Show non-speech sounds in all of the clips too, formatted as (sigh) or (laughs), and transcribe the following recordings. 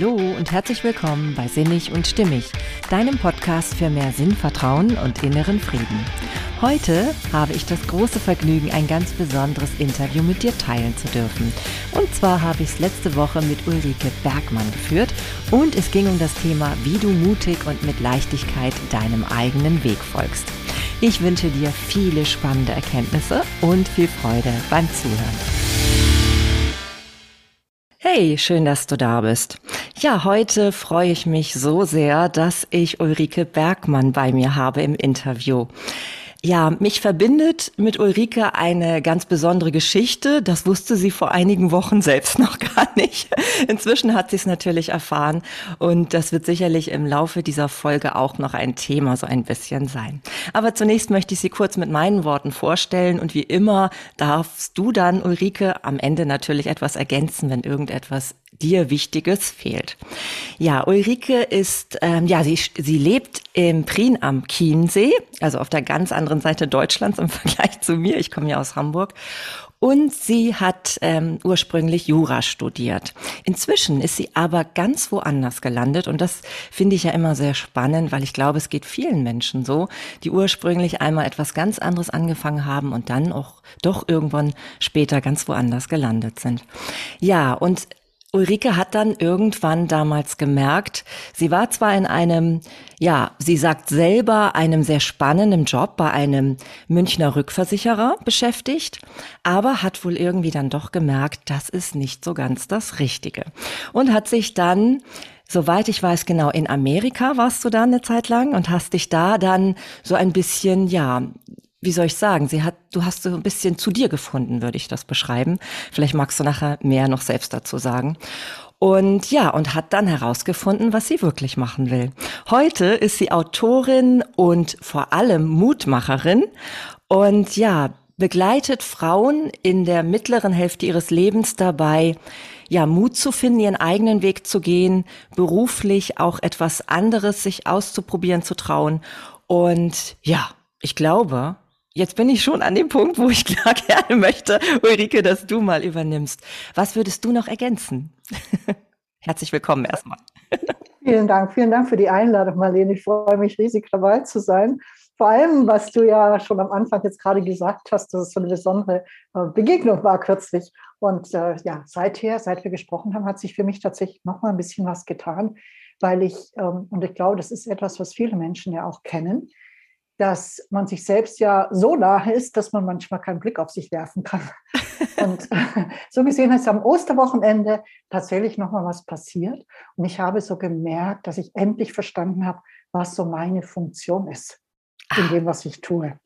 Hallo und herzlich willkommen bei Sinnig und Stimmig, deinem Podcast für mehr Sinnvertrauen und inneren Frieden. Heute habe ich das große Vergnügen, ein ganz besonderes Interview mit dir teilen zu dürfen. Und zwar habe ich es letzte Woche mit Ulrike Bergmann geführt und es ging um das Thema, wie du mutig und mit Leichtigkeit deinem eigenen Weg folgst. Ich wünsche dir viele spannende Erkenntnisse und viel Freude beim Zuhören. Hey, schön, dass du da bist. Ja, heute freue ich mich so sehr, dass ich Ulrike Bergmann bei mir habe im Interview. Ja, mich verbindet mit Ulrike eine ganz besondere Geschichte. Das wusste sie vor einigen Wochen (laughs) selbst noch gar nicht. Inzwischen hat sie es natürlich erfahren und das wird sicherlich im Laufe dieser Folge auch noch ein Thema so ein bisschen sein. Aber zunächst möchte ich sie kurz mit meinen Worten vorstellen und wie immer darfst du dann, Ulrike, am Ende natürlich etwas ergänzen, wenn irgendetwas dir Wichtiges fehlt. Ja, Ulrike ist, ähm, ja, sie, sie lebt im Prien am Chiemsee, also auf der ganz anderen Seite Deutschlands im (laughs) Vergleich zu mir. Ich komme ja aus Hamburg. Und sie hat ähm, ursprünglich Jura studiert. Inzwischen ist sie aber ganz woanders gelandet und das finde ich ja immer sehr spannend, weil ich glaube, es geht vielen Menschen so, die ursprünglich einmal etwas ganz anderes angefangen haben und dann auch doch irgendwann später ganz woanders gelandet sind. Ja, und Ulrike hat dann irgendwann damals gemerkt, sie war zwar in einem, ja, sie sagt selber, einem sehr spannenden Job bei einem Münchner Rückversicherer beschäftigt, aber hat wohl irgendwie dann doch gemerkt, das ist nicht so ganz das Richtige. Und hat sich dann Soweit ich weiß, genau, in Amerika warst du da eine Zeit lang und hast dich da dann so ein bisschen, ja, wie soll ich sagen, sie hat, du hast so ein bisschen zu dir gefunden, würde ich das beschreiben. Vielleicht magst du nachher mehr noch selbst dazu sagen. Und ja, und hat dann herausgefunden, was sie wirklich machen will. Heute ist sie Autorin und vor allem Mutmacherin und ja, begleitet Frauen in der mittleren Hälfte ihres Lebens dabei, ja, Mut zu finden, ihren eigenen Weg zu gehen, beruflich auch etwas anderes sich auszuprobieren, zu trauen. Und ja, ich glaube, Jetzt bin ich schon an dem Punkt, wo ich (laughs) klar gerne möchte, Ulrike, dass du mal übernimmst. Was würdest du noch ergänzen? (laughs) Herzlich willkommen erstmal. (laughs) Vielen Dank, vielen Dank für die Einladung, Marlene. Ich freue mich riesig dabei zu sein. Vor allem, was du ja schon am Anfang jetzt gerade gesagt hast, dass es so eine besondere äh, Begegnung war kürzlich. Und äh, ja, seither, seit wir gesprochen haben, hat sich für mich tatsächlich noch mal ein bisschen was getan, weil ich, ähm, und ich glaube, das ist etwas, was viele Menschen ja auch kennen, dass man sich selbst ja so nahe ist, dass man manchmal keinen Blick auf sich werfen kann. (laughs) Und (laughs) so gesehen ist am Osterwochenende tatsächlich nochmal was passiert. Und ich habe so gemerkt, dass ich endlich verstanden habe, was so meine Funktion ist in ah. dem, was ich tue.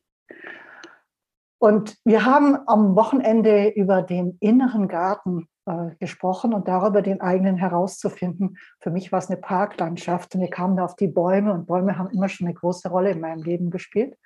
Und wir haben am Wochenende über den inneren Garten gesprochen und darüber den eigenen herauszufinden. Für mich war es eine Parklandschaft und wir kamen da auf die Bäume und Bäume haben immer schon eine große Rolle in meinem Leben gespielt.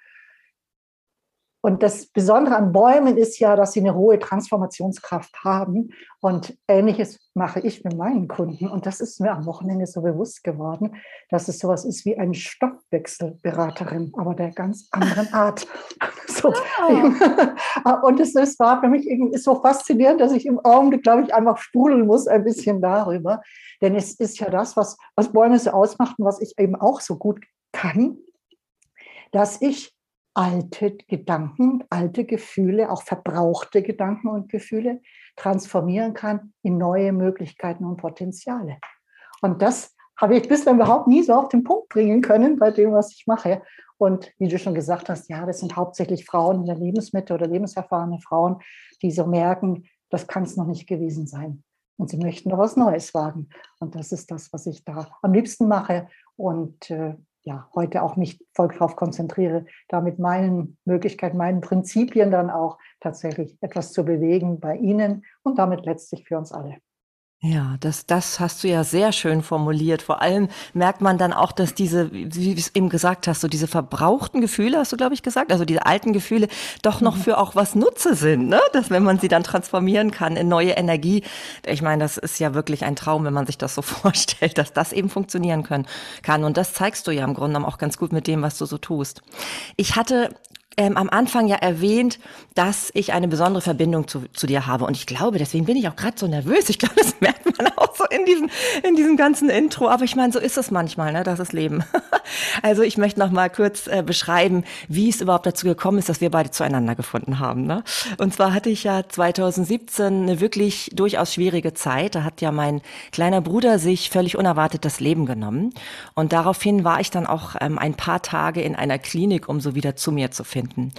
Und das Besondere an Bäumen ist ja, dass sie eine hohe Transformationskraft haben. Und ähnliches mache ich mit meinen Kunden. Und das ist mir am Wochenende so bewusst geworden, dass es sowas ist wie eine Stoffwechselberaterin, aber der ganz anderen Art. (laughs) so. Oh. Und es, es war für mich irgendwie so faszinierend, dass ich im Augenblick, glaube ich, einfach sprudeln muss ein bisschen darüber. Denn es ist ja das, was, was Bäume so ausmacht und was ich eben auch so gut kann, dass ich alte Gedanken, alte Gefühle, auch verbrauchte Gedanken und Gefühle transformieren kann in neue Möglichkeiten und Potenziale. Und das habe ich bislang überhaupt nie so auf den Punkt bringen können bei dem, was ich mache. Und wie du schon gesagt hast, ja, das sind hauptsächlich Frauen in der Lebensmitte oder lebenserfahrene Frauen, die so merken, das kann es noch nicht gewesen sein. Und sie möchten noch was Neues wagen. Und das ist das, was ich da am liebsten mache. Und äh, ja, heute auch mich voll darauf konzentriere, da mit meinen Möglichkeiten, meinen Prinzipien dann auch tatsächlich etwas zu bewegen bei Ihnen und damit letztlich für uns alle. Ja, das, das hast du ja sehr schön formuliert. Vor allem merkt man dann auch, dass diese, wie du es eben gesagt hast, so diese verbrauchten Gefühle, hast du, glaube ich, gesagt, also diese alten Gefühle doch noch mhm. für auch was Nutze sind, ne? Dass wenn man sie dann transformieren kann in neue Energie, ich meine, das ist ja wirklich ein Traum, wenn man sich das so (laughs) vorstellt, dass das eben funktionieren können, kann. Und das zeigst du ja im Grunde genommen auch ganz gut mit dem, was du so tust. Ich hatte ähm, am Anfang ja erwähnt, dass ich eine besondere Verbindung zu, zu dir habe. Und ich glaube, deswegen bin ich auch gerade so nervös. Ich glaube, das (laughs) merkt man auch so in diesem, in diesem ganzen Intro. Aber ich meine, so ist es manchmal, ne? Das ist Leben. (laughs) also ich möchte noch mal kurz äh, beschreiben, wie es überhaupt dazu gekommen ist, dass wir beide zueinander gefunden haben. Ne? Und zwar hatte ich ja 2017 eine wirklich durchaus schwierige Zeit. Da hat ja mein kleiner Bruder sich völlig unerwartet das Leben genommen. Und daraufhin war ich dann auch ähm, ein paar Tage in einer Klinik, um so wieder zu mir zu finden finden.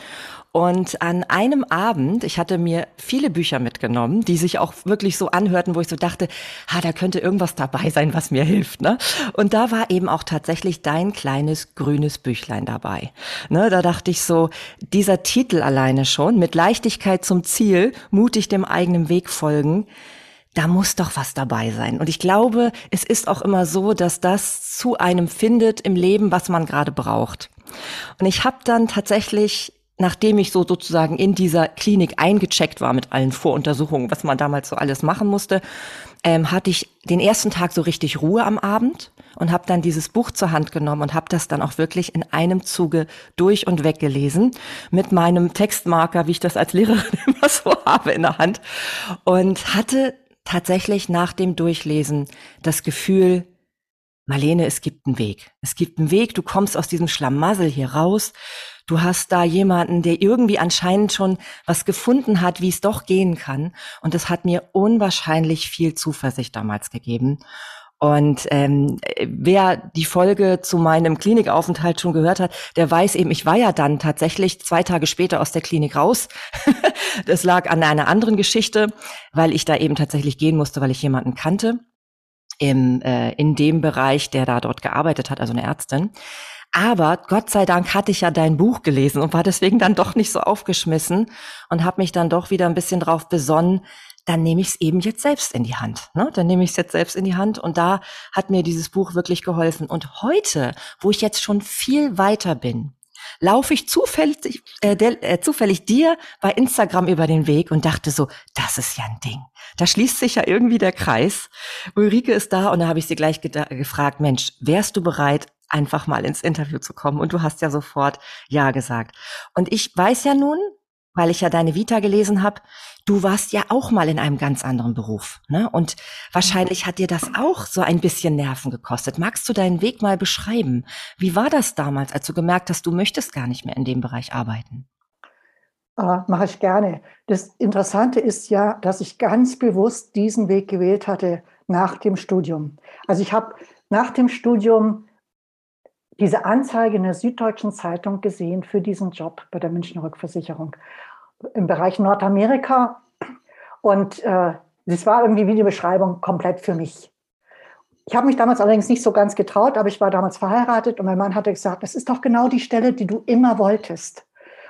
Und an einem Abend, ich hatte mir viele Bücher mitgenommen, die sich auch wirklich so anhörten, wo ich so dachte, ha, da könnte irgendwas dabei sein, was mir hilft. Ne? Und da war eben auch tatsächlich dein kleines grünes Büchlein dabei. Ne, da dachte ich so, dieser Titel alleine schon, mit Leichtigkeit zum Ziel, mutig dem eigenen Weg folgen, da muss doch was dabei sein. Und ich glaube, es ist auch immer so, dass das zu einem findet im Leben, was man gerade braucht. Und ich habe dann tatsächlich nachdem ich so sozusagen in dieser Klinik eingecheckt war mit allen Voruntersuchungen, was man damals so alles machen musste, ähm, hatte ich den ersten Tag so richtig Ruhe am Abend und habe dann dieses Buch zur Hand genommen und habe das dann auch wirklich in einem Zuge durch und weg gelesen mit meinem Textmarker, wie ich das als Lehrerin (laughs) immer so habe in der Hand und hatte tatsächlich nach dem Durchlesen das Gefühl, Marlene, es gibt einen Weg. Es gibt einen Weg, du kommst aus diesem Schlamassel hier raus. Du hast da jemanden, der irgendwie anscheinend schon was gefunden hat, wie es doch gehen kann. Und das hat mir unwahrscheinlich viel Zuversicht damals gegeben. Und ähm, wer die Folge zu meinem Klinikaufenthalt schon gehört hat, der weiß eben, ich war ja dann tatsächlich zwei Tage später aus der Klinik raus. (laughs) das lag an einer anderen Geschichte, weil ich da eben tatsächlich gehen musste, weil ich jemanden kannte im, äh, in dem Bereich, der da dort gearbeitet hat, also eine Ärztin. Aber Gott sei Dank hatte ich ja dein Buch gelesen und war deswegen dann doch nicht so aufgeschmissen und habe mich dann doch wieder ein bisschen drauf besonnen, dann nehme ich es eben jetzt selbst in die Hand. Ne? Dann nehme ich es jetzt selbst in die Hand und da hat mir dieses Buch wirklich geholfen. Und heute, wo ich jetzt schon viel weiter bin, laufe ich zufällig, äh, der, äh, zufällig dir bei Instagram über den Weg und dachte so, das ist ja ein Ding. Da schließt sich ja irgendwie der Kreis. Ulrike ist da und da habe ich sie gleich gefragt, Mensch, wärst du bereit, einfach mal ins Interview zu kommen? Und du hast ja sofort Ja gesagt. Und ich weiß ja nun, weil ich ja deine Vita gelesen habe, du warst ja auch mal in einem ganz anderen Beruf. Ne? Und wahrscheinlich hat dir das auch so ein bisschen Nerven gekostet. Magst du deinen Weg mal beschreiben? Wie war das damals, als du gemerkt hast, du möchtest gar nicht mehr in dem Bereich arbeiten? Äh, Mache ich gerne. Das Interessante ist ja, dass ich ganz bewusst diesen Weg gewählt hatte nach dem Studium. Also ich habe nach dem Studium diese Anzeige in der Süddeutschen Zeitung gesehen für diesen Job bei der Münchner Rückversicherung im Bereich Nordamerika. Und äh, das war irgendwie wie die Beschreibung komplett für mich. Ich habe mich damals allerdings nicht so ganz getraut, aber ich war damals verheiratet und mein Mann hatte gesagt, das ist doch genau die Stelle, die du immer wolltest.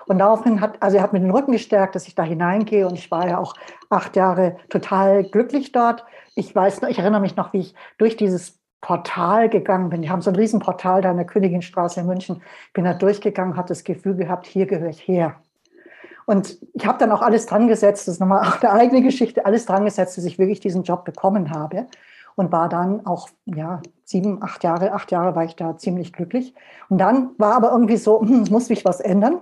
Und daraufhin hat, also er hat mir den Rücken gestärkt, dass ich da hineingehe und ich war ja auch acht Jahre total glücklich dort. Ich weiß, ich erinnere mich noch, wie ich durch dieses Portal gegangen bin. Die haben so ein Riesenportal da in der Königinstraße in München. Ich bin da durchgegangen, habe das Gefühl gehabt, hier gehöre ich her. Und ich habe dann auch alles dran gesetzt, das ist nochmal auch eine eigene Geschichte, alles dran gesetzt, dass ich wirklich diesen Job bekommen habe. Und war dann auch, ja, sieben, acht Jahre, acht Jahre war ich da ziemlich glücklich. Und dann war aber irgendwie so, hm, es muss sich was ändern.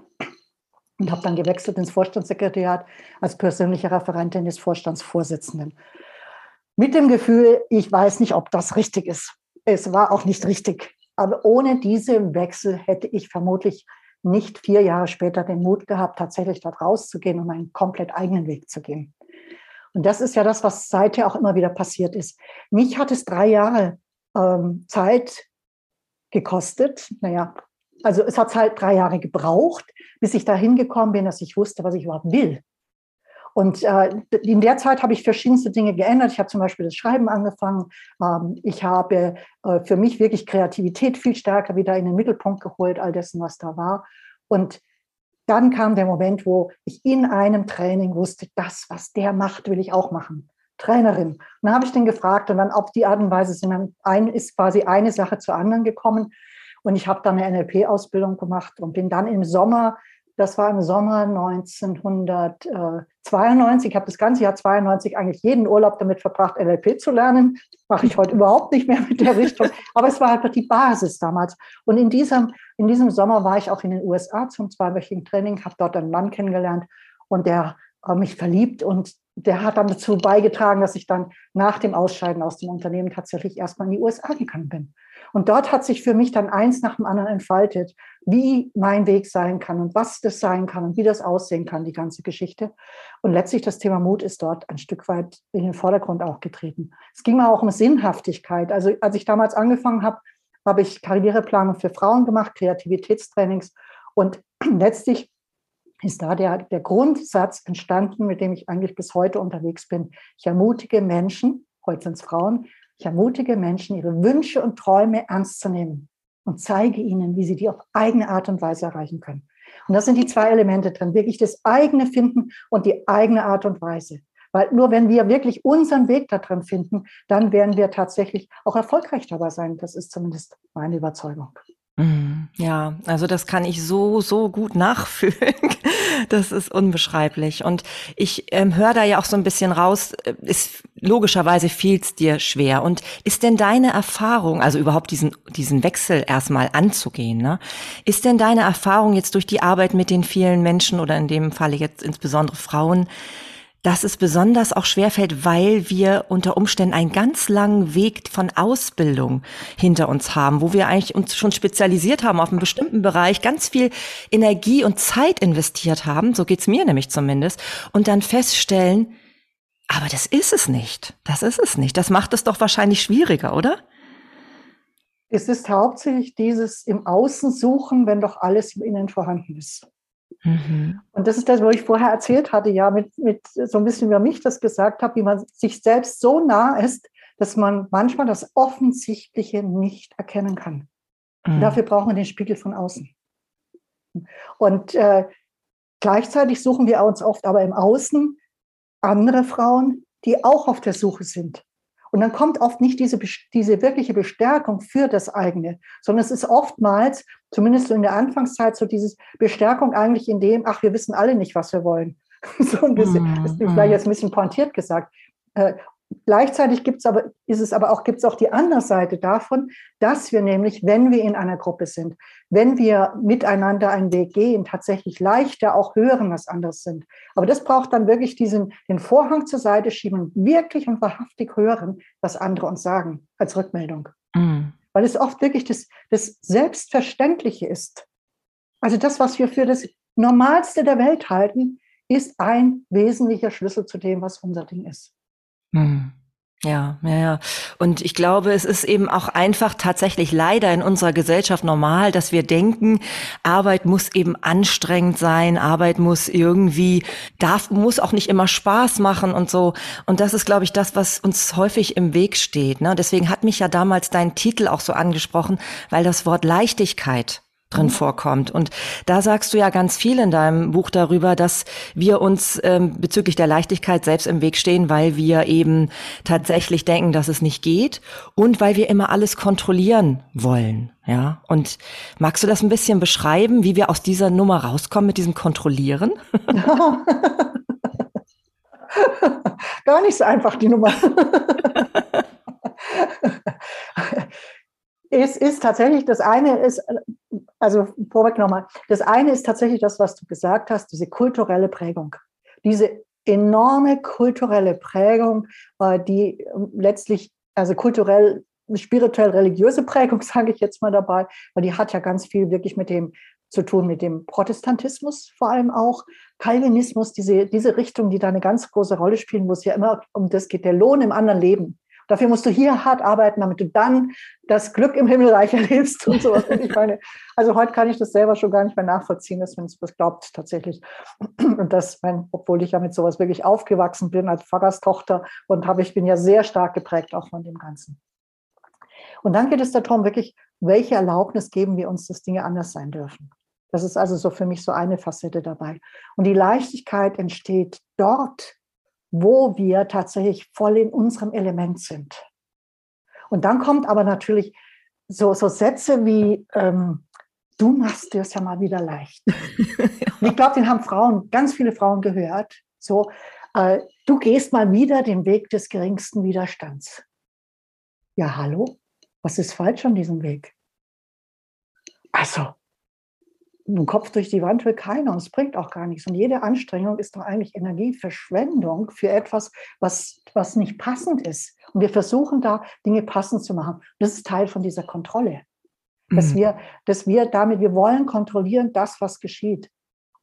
Und habe dann gewechselt ins Vorstandssekretariat als persönliche Referentin des Vorstandsvorsitzenden. Mit dem Gefühl, ich weiß nicht, ob das richtig ist. Es war auch nicht richtig. Aber ohne diesen Wechsel hätte ich vermutlich nicht vier Jahre später den Mut gehabt, tatsächlich dort rauszugehen und einen komplett eigenen Weg zu gehen. Und das ist ja das, was seither auch immer wieder passiert ist. Mich hat es drei Jahre ähm, Zeit gekostet. Naja, also es hat halt drei Jahre gebraucht, bis ich dahin gekommen bin, dass ich wusste, was ich überhaupt will. Und äh, in der Zeit habe ich verschiedenste Dinge geändert. Ich habe zum Beispiel das Schreiben angefangen. Ähm, ich habe äh, für mich wirklich Kreativität viel stärker wieder in den Mittelpunkt geholt, all dessen, was da war. Und dann kam der Moment, wo ich in einem Training wusste, das, was der macht, will ich auch machen. Trainerin. Und dann habe ich den gefragt und dann auf die Art und Weise sind dann ein, ist quasi eine Sache zur anderen gekommen. Und ich habe dann eine NLP-Ausbildung gemacht und bin dann im Sommer das war im Sommer 1992. Ich habe das ganze Jahr 92 eigentlich jeden Urlaub damit verbracht, NLP zu lernen. Mache ich heute überhaupt nicht mehr mit der Richtung. Aber es war einfach die Basis damals. Und in diesem, in diesem Sommer war ich auch in den USA zum zweiwöchigen Training, habe dort einen Mann kennengelernt und der mich verliebt und der hat dann dazu beigetragen, dass ich dann nach dem Ausscheiden aus dem Unternehmen tatsächlich erstmal in die USA gegangen bin. Und dort hat sich für mich dann eins nach dem anderen entfaltet, wie mein Weg sein kann und was das sein kann und wie das aussehen kann, die ganze Geschichte. Und letztlich das Thema Mut ist dort ein Stück weit in den Vordergrund auch getreten. Es ging mir auch um Sinnhaftigkeit. Also als ich damals angefangen habe, habe ich Karriereplanung für Frauen gemacht, Kreativitätstrainings und (clears throat) letztlich ist da der, der Grundsatz entstanden, mit dem ich eigentlich bis heute unterwegs bin. Ich ermutige Menschen, heute sind es Frauen, ich ermutige Menschen, ihre Wünsche und Träume ernst zu nehmen und zeige ihnen, wie sie die auf eigene Art und Weise erreichen können. Und das sind die zwei Elemente drin, wirklich das eigene finden und die eigene Art und Weise. Weil nur wenn wir wirklich unseren Weg da drin finden, dann werden wir tatsächlich auch erfolgreich dabei sein. Das ist zumindest meine Überzeugung. Mhm. Ja, also das kann ich so, so gut nachfühlen. (laughs) Das ist unbeschreiblich. Und ich ähm, höre da ja auch so ein bisschen raus, äh, ist logischerweise fiel es dir schwer. Und ist denn deine Erfahrung, also überhaupt diesen, diesen Wechsel erstmal anzugehen, ne? Ist denn deine Erfahrung jetzt durch die Arbeit mit den vielen Menschen oder in dem Falle jetzt insbesondere Frauen, dass es besonders auch schwerfällt, weil wir unter Umständen einen ganz langen Weg von Ausbildung hinter uns haben, wo wir eigentlich uns schon spezialisiert haben auf einen bestimmten Bereich, ganz viel Energie und Zeit investiert haben, so geht's mir nämlich zumindest, und dann feststellen, aber das ist es nicht. Das ist es nicht. Das macht es doch wahrscheinlich schwieriger, oder? Es ist hauptsächlich dieses im Außen suchen, wenn doch alles im Innen vorhanden ist. Mhm. Und das ist das, was ich vorher erzählt hatte, ja, mit, mit so ein bisschen über mich das gesagt habe, wie man sich selbst so nah ist, dass man manchmal das Offensichtliche nicht erkennen kann. Mhm. dafür brauchen wir den Spiegel von außen. Und äh, gleichzeitig suchen wir uns oft aber im Außen andere Frauen, die auch auf der Suche sind. Und dann kommt oft nicht diese, diese wirkliche Bestärkung für das eigene, sondern es ist oftmals, zumindest so in der Anfangszeit, so diese Bestärkung eigentlich in dem, ach, wir wissen alle nicht, was wir wollen. (laughs) so ein bisschen, das ist vielleicht jetzt ein bisschen pointiert gesagt. Gleichzeitig gibt's aber, ist es aber auch, gibt es auch die andere Seite davon, dass wir nämlich, wenn wir in einer Gruppe sind, wenn wir miteinander einen Weg gehen, tatsächlich leichter auch hören, was anderes sind. Aber das braucht dann wirklich diesen, den Vorhang zur Seite schieben und wirklich und wahrhaftig hören, was andere uns sagen, als Rückmeldung. Mhm. Weil es oft wirklich das, das Selbstverständliche ist. Also das, was wir für das Normalste der Welt halten, ist ein wesentlicher Schlüssel zu dem, was unser Ding ist. Hm. Ja, ja, ja. Und ich glaube, es ist eben auch einfach tatsächlich leider in unserer Gesellschaft normal, dass wir denken, Arbeit muss eben anstrengend sein, Arbeit muss irgendwie, darf, muss auch nicht immer Spaß machen und so. Und das ist, glaube ich, das, was uns häufig im Weg steht. Ne? Deswegen hat mich ja damals dein Titel auch so angesprochen, weil das Wort Leichtigkeit drin vorkommt. Und da sagst du ja ganz viel in deinem Buch darüber, dass wir uns ähm, bezüglich der Leichtigkeit selbst im Weg stehen, weil wir eben tatsächlich denken, dass es nicht geht und weil wir immer alles kontrollieren wollen. Ja, und magst du das ein bisschen beschreiben, wie wir aus dieser Nummer rauskommen mit diesem Kontrollieren? (laughs) Gar nicht so einfach, die Nummer. (laughs) es ist tatsächlich, das eine ist, also vorweg nochmal, das eine ist tatsächlich das, was du gesagt hast, diese kulturelle Prägung. Diese enorme kulturelle Prägung, äh, die ähm, letztlich, also kulturell, spirituell religiöse Prägung, (laughs) sage ich jetzt mal dabei, weil die hat ja ganz viel wirklich mit dem zu tun, mit dem Protestantismus vor allem auch, Calvinismus, diese, diese Richtung, die da eine ganz große Rolle spielen, es ja immer um das geht, der Lohn im anderen Leben. Dafür musst du hier hart arbeiten, damit du dann das Glück im Himmelreich erlebst und sowas. Und ich meine, also heute kann ich das selber schon gar nicht mehr nachvollziehen, dass man es glaubt tatsächlich. Und das, mein, obwohl ich ja mit sowas wirklich aufgewachsen bin als Pfarrerstochter und habe, ich bin ja sehr stark geprägt auch von dem Ganzen. Und dann geht es darum, wirklich, welche Erlaubnis geben wir uns, dass Dinge anders sein dürfen. Das ist also so für mich so eine Facette dabei. Und die Leichtigkeit entsteht dort, wo wir tatsächlich voll in unserem Element sind. Und dann kommt aber natürlich so, so Sätze wie, ähm, du machst dir es ja mal wieder leicht. (laughs) Ich glaube, den haben Frauen, ganz viele Frauen gehört. So, äh, du gehst mal wieder den Weg des geringsten Widerstands. Ja, hallo? Was ist falsch an diesem Weg? Also, einen Kopf durch die Wand will keiner und es bringt auch gar nichts. Und jede Anstrengung ist doch eigentlich Energieverschwendung für etwas, was, was nicht passend ist. Und wir versuchen da Dinge passend zu machen. Das ist Teil von dieser Kontrolle. Dass, mhm. wir, dass wir damit, wir wollen kontrollieren das, was geschieht.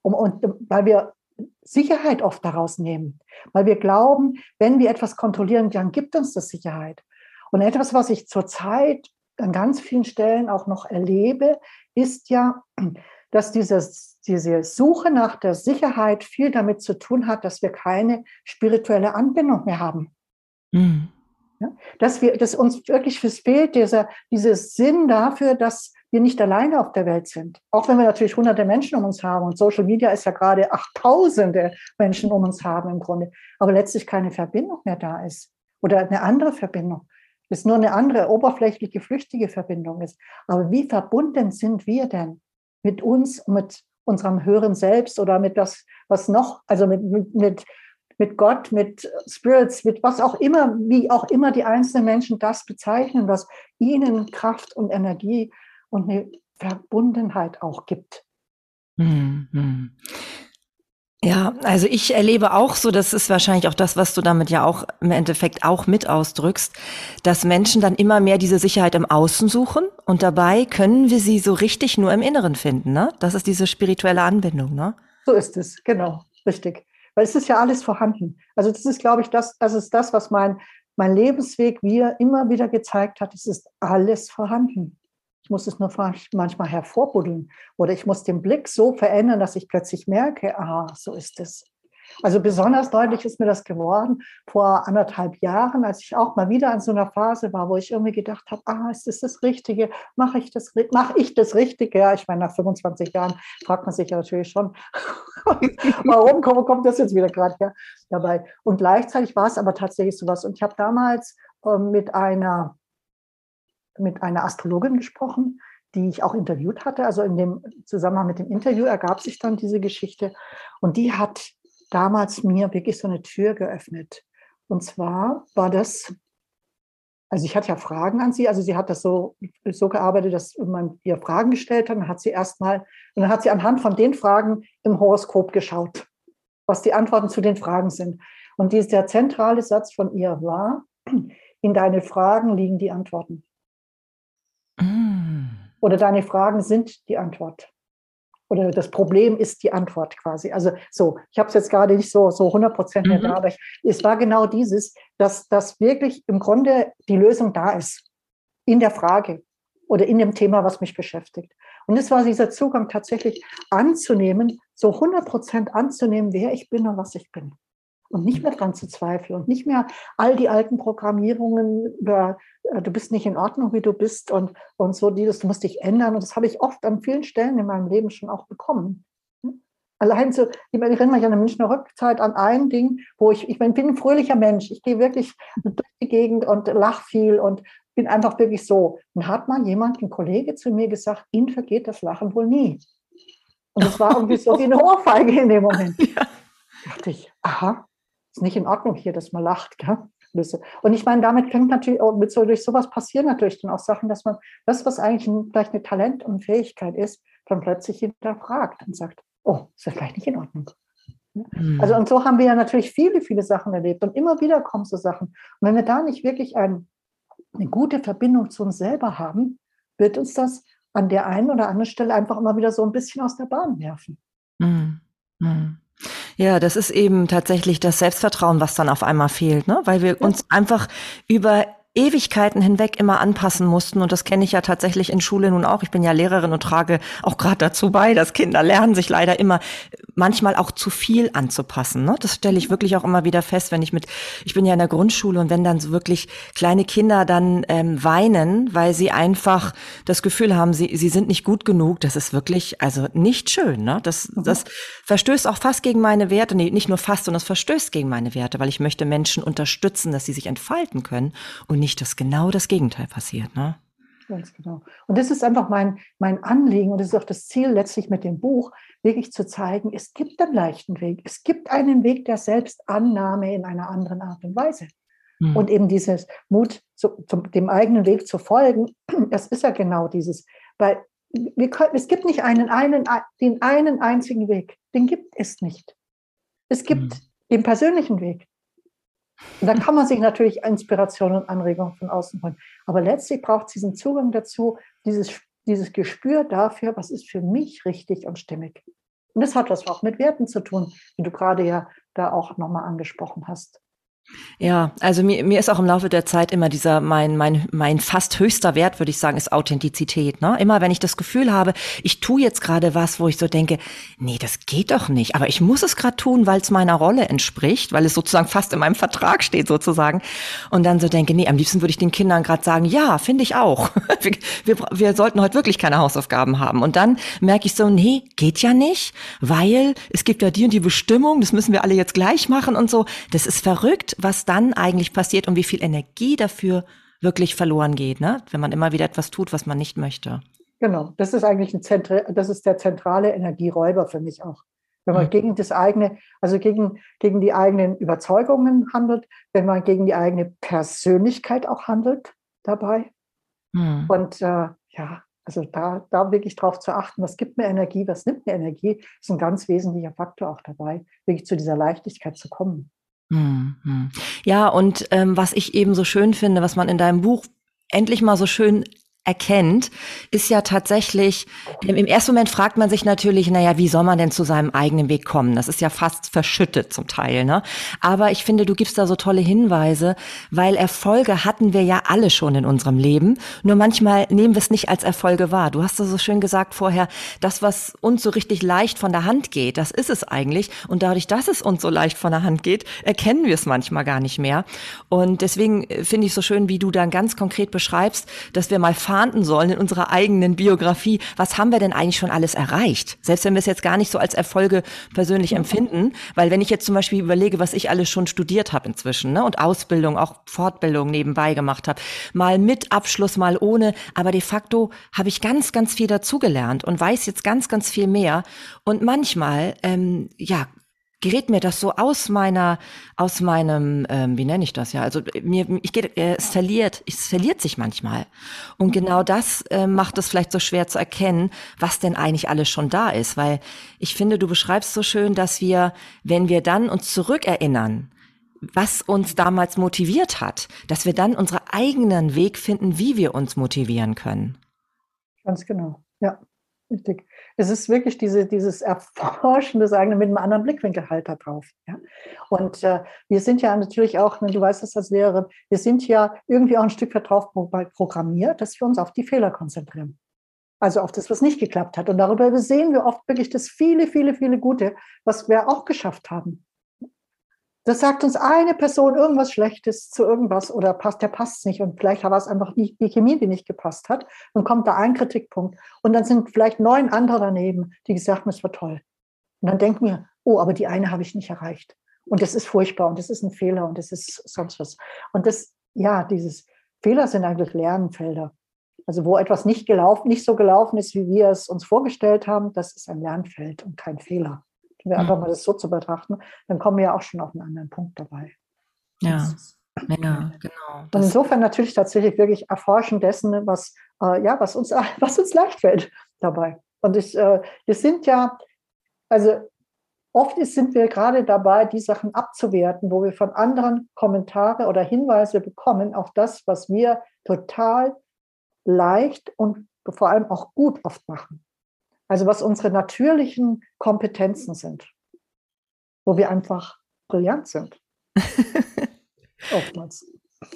Um, und weil wir Sicherheit oft daraus nehmen. Weil wir glauben, wenn wir etwas kontrollieren, dann gibt uns das Sicherheit. Und etwas, was ich zurzeit an ganz vielen Stellen auch noch erlebe, ist ja, dass dieses, diese Suche nach der Sicherheit viel damit zu tun hat, dass wir keine spirituelle Anbindung mehr haben. Mhm. Ja, dass, wir, dass uns wirklich fehlt, dieser, dieses Sinn dafür, dass wir nicht alleine auf der Welt sind. Auch wenn wir natürlich hunderte Menschen um uns haben und Social Media ist ja gerade achttausende Menschen um uns haben im Grunde, aber letztlich keine Verbindung mehr da ist oder eine andere Verbindung. Es nur eine andere, oberflächliche, flüchtige Verbindung ist. Aber wie verbunden sind wir denn mit uns, mit unserem höheren Selbst oder mit das, was noch, also mit, mit, mit Gott, mit Spirits, mit was auch immer, wie auch immer die einzelnen Menschen das bezeichnen, was ihnen Kraft und Energie und eine Verbundenheit auch gibt. Mhm. Ja, also ich erlebe auch so, das ist wahrscheinlich auch das, was du damit ja auch im Endeffekt auch mit ausdrückst, dass Menschen dann immer mehr diese Sicherheit im Außen suchen und dabei können wir sie so richtig nur im Inneren finden, ne? Das ist diese spirituelle Anbindung, ne? So ist es, genau, richtig. Weil es ist ja alles vorhanden. Also das ist, glaube ich, das, das ist das, was mein, mein Lebensweg mir immer wieder gezeigt hat. Es ist alles vorhanden. Ich muss es nur manchmal hervorbuddeln oder ich muss den Blick so verändern, dass ich plötzlich merke, aha, so ist es. Also besonders deutlich ist mir das geworden vor anderthalb Jahren, als ich auch mal wieder an so einer Phase war, wo ich irgendwie gedacht habe, ah, ist das das Richtige? Mache ich das, mache ich das Richtige? Ja, ich meine, nach 25 Jahren fragt man sich ja natürlich schon, (laughs) warum kommt, das jetzt wieder gerade ja, dabei? Und gleichzeitig war es aber tatsächlich sowas. Und ich habe damals äh, mit einer mit einer Astrologin gesprochen, die ich auch interviewt hatte. Also in dem Zusammenhang mit dem Interview ergab sich dann diese Geschichte. Und die hat damals mir wirklich so eine Tür geöffnet. Und zwar war das, also ich hatte ja Fragen an sie, also sie hat das so, so gearbeitet, dass man ihr Fragen gestellt hat, dann hat sie erstmal, und dann hat sie anhand von den Fragen im Horoskop geschaut, was die Antworten zu den Fragen sind. Und dieser zentrale Satz von ihr war, in deine Fragen liegen die Antworten. Mm. Oder deine Fragen sind die Antwort. Oder das Problem ist die Antwort quasi. Also so, ich habe es jetzt gerade nicht so, so 100 Prozent mehr mhm. da, aber ich, es war genau dieses, dass, dass wirklich im Grunde die Lösung da ist. In der Frage oder in dem Thema, was mich beschäftigt. Und es war dieser Zugang tatsächlich anzunehmen, so 100 Prozent anzunehmen, wer ich bin und was ich bin und nicht mehr dran zu zweifeln und nicht mehr all die alten Programmierungen über äh, du bist nicht in Ordnung, wie du bist und, und so dieses, du musst dich ändern. Und das habe ich oft an vielen Stellen in meinem Leben schon auch bekommen. Hm? Allein so, ich erinnere mich an der Münchner Rückzeit an ein Ding, wo ich, ich bin ein fröhlicher Mensch. Ich gehe wirklich durch die Gegend und lache viel und bin einfach wirklich so. Und hat mal jemand, ein Kollege zu mir gesagt, ihn vergeht das Lachen wohl nie. Und das war irgendwie so wie eine (laughs) Ohrfeige in dem Moment. Ja. Da dachte ich, aha, ist nicht in Ordnung hier, dass man lacht. Gell? Und ich meine, damit kann natürlich auch mit so, durch sowas passieren natürlich dann auch Sachen, dass man das, was eigentlich vielleicht eine Talent und Fähigkeit ist, dann plötzlich hinterfragt und sagt, oh, ist ja vielleicht nicht in Ordnung. Mhm. Also und so haben wir ja natürlich viele, viele Sachen erlebt und immer wieder kommen so Sachen. Und wenn wir da nicht wirklich ein, eine gute Verbindung zu uns selber haben, wird uns das an der einen oder anderen Stelle einfach immer wieder so ein bisschen aus der Bahn werfen. Mhm. Mhm. Ja, das ist eben tatsächlich das Selbstvertrauen, was dann auf einmal fehlt, ne? Weil wir uns einfach über Ewigkeiten hinweg immer anpassen mussten. Und das kenne ich ja tatsächlich in Schule nun auch. Ich bin ja Lehrerin und trage auch gerade dazu bei, dass Kinder lernen, sich leider immer manchmal auch zu viel anzupassen. Ne? Das stelle ich wirklich auch immer wieder fest, wenn ich mit, ich bin ja in der Grundschule und wenn dann so wirklich kleine Kinder dann ähm, weinen, weil sie einfach das Gefühl haben, sie, sie sind nicht gut genug, das ist wirklich, also nicht schön. Ne? Das, mhm. das verstößt auch fast gegen meine Werte. Nee, nicht nur fast, sondern es verstößt gegen meine Werte, weil ich möchte Menschen unterstützen, dass sie sich entfalten können und nicht, dass genau das Gegenteil passiert, ne? Ganz genau. Und das ist einfach mein, mein Anliegen und das ist auch das Ziel letztlich mit dem Buch, wirklich zu zeigen, es gibt einen leichten Weg. Es gibt einen Weg der Selbstannahme in einer anderen Art und Weise. Mhm. Und eben dieses Mut, zu, zu, dem eigenen Weg zu folgen, (clears throat) das ist ja genau dieses, weil wir können, es gibt nicht einen, einen, den einen einzigen Weg. Den gibt es nicht. Es gibt mhm. den persönlichen Weg. Und da kann man sich natürlich Inspiration und Anregungen von außen holen. Aber letztlich braucht es diesen Zugang dazu, dieses, dieses Gespür dafür, was ist für mich richtig und stimmig. Und das hat was auch mit Werten zu tun, wie du gerade ja da auch nochmal angesprochen hast. Ja, also mir, mir ist auch im Laufe der Zeit immer dieser, mein, mein, mein fast höchster Wert, würde ich sagen, ist Authentizität. Ne? Immer wenn ich das Gefühl habe, ich tue jetzt gerade was, wo ich so denke, nee, das geht doch nicht, aber ich muss es gerade tun, weil es meiner Rolle entspricht, weil es sozusagen fast in meinem Vertrag steht sozusagen. Und dann so denke, nee, am liebsten würde ich den Kindern gerade sagen, ja, finde ich auch. (laughs) wir, wir, wir sollten heute wirklich keine Hausaufgaben haben. Und dann merke ich so, nee, geht ja nicht, weil es gibt ja die und die Bestimmung, das müssen wir alle jetzt gleich machen und so. Das ist verrückt was dann eigentlich passiert und wie viel Energie dafür wirklich verloren geht, ne? wenn man immer wieder etwas tut, was man nicht möchte. Genau, das ist eigentlich ein Zentri das ist der zentrale Energieräuber für mich auch. Wenn man mhm. gegen das eigene, also gegen, gegen die eigenen Überzeugungen handelt, wenn man gegen die eigene Persönlichkeit auch handelt dabei. Mhm. Und äh, ja, also da, da wirklich drauf zu achten, was gibt mir Energie, was nimmt mir Energie, ist ein ganz wesentlicher Faktor auch dabei, wirklich zu dieser Leichtigkeit zu kommen. Mhm. Ja, und ähm, was ich eben so schön finde, was man in deinem Buch endlich mal so schön erkennt, ist ja tatsächlich, im ersten Moment fragt man sich natürlich, naja, wie soll man denn zu seinem eigenen Weg kommen? Das ist ja fast verschüttet zum Teil, ne? Aber ich finde, du gibst da so tolle Hinweise, weil Erfolge hatten wir ja alle schon in unserem Leben. Nur manchmal nehmen wir es nicht als Erfolge wahr. Du hast da so schön gesagt vorher, das, was uns so richtig leicht von der Hand geht, das ist es eigentlich. Und dadurch, dass es uns so leicht von der Hand geht, erkennen wir es manchmal gar nicht mehr. Und deswegen äh, finde ich so schön, wie du dann ganz konkret beschreibst, dass wir mal fahnden sollen in unserer eigenen Biografie. Was haben wir denn eigentlich schon alles erreicht? Selbst wenn wir es jetzt gar nicht so als Erfolge persönlich empfinden, weil wenn ich jetzt zum Beispiel überlege, was ich alles schon studiert habe inzwischen ne, und Ausbildung, auch Fortbildung nebenbei gemacht habe, mal mit Abschluss, mal ohne, aber de facto habe ich ganz, ganz viel dazugelernt und weiß jetzt ganz, ganz viel mehr. Und manchmal, ähm, ja, gerät mir das so aus meiner, aus meinem, ähm, wie nenne ich das ja? Also mir, ich geht, äh, es verliert, es verliert sich manchmal. Und genau das äh, macht es vielleicht so schwer zu erkennen, was denn eigentlich alles schon da ist. Weil ich finde, du beschreibst so schön, dass wir, wenn wir dann uns zurückerinnern, was uns damals motiviert hat, dass wir dann unseren eigenen Weg finden, wie wir uns motivieren können. Ganz genau, ja, richtig es ist wirklich diese, dieses Erforschen des eigenen mit einem anderen Blickwinkel halt da drauf. Ja? Und äh, wir sind ja natürlich auch, ne, du weißt es als Lehrerin, wir sind ja irgendwie auch ein Stück weit drauf programmiert, dass wir uns auf die Fehler konzentrieren. Also auf das, was nicht geklappt hat. Und darüber sehen wir oft wirklich das viele, viele, viele Gute, was wir auch geschafft haben. Das sagt uns eine Person irgendwas Schlechtes zu irgendwas oder passt, der passt nicht und vielleicht war es einfach nicht die Chemie, die nicht gepasst hat. Dann kommt da ein Kritikpunkt und dann sind vielleicht neun andere daneben, die gesagt haben, es war toll. Und dann denken wir, oh, aber die eine habe ich nicht erreicht. Und das ist furchtbar und das ist ein Fehler und das ist sonst was. Und das, ja, dieses Fehler sind eigentlich Lernfelder. Also wo etwas nicht gelaufen, nicht so gelaufen ist, wie wir es uns vorgestellt haben, das ist ein Lernfeld und kein Fehler wir einfach mal das so zu betrachten, dann kommen wir ja auch schon auf einen anderen Punkt dabei. Ja. Ja, genau. Und insofern natürlich tatsächlich wirklich erforschen dessen, was, äh, ja, was, uns, (laughs) was uns leicht fällt dabei. Und ich, äh, wir sind ja, also oft sind wir gerade dabei, die Sachen abzuwerten, wo wir von anderen Kommentare oder Hinweise bekommen auf das, was wir total leicht und vor allem auch gut oft machen. Also was unsere natürlichen Kompetenzen sind, wo wir einfach brillant sind. (laughs) Oftmals.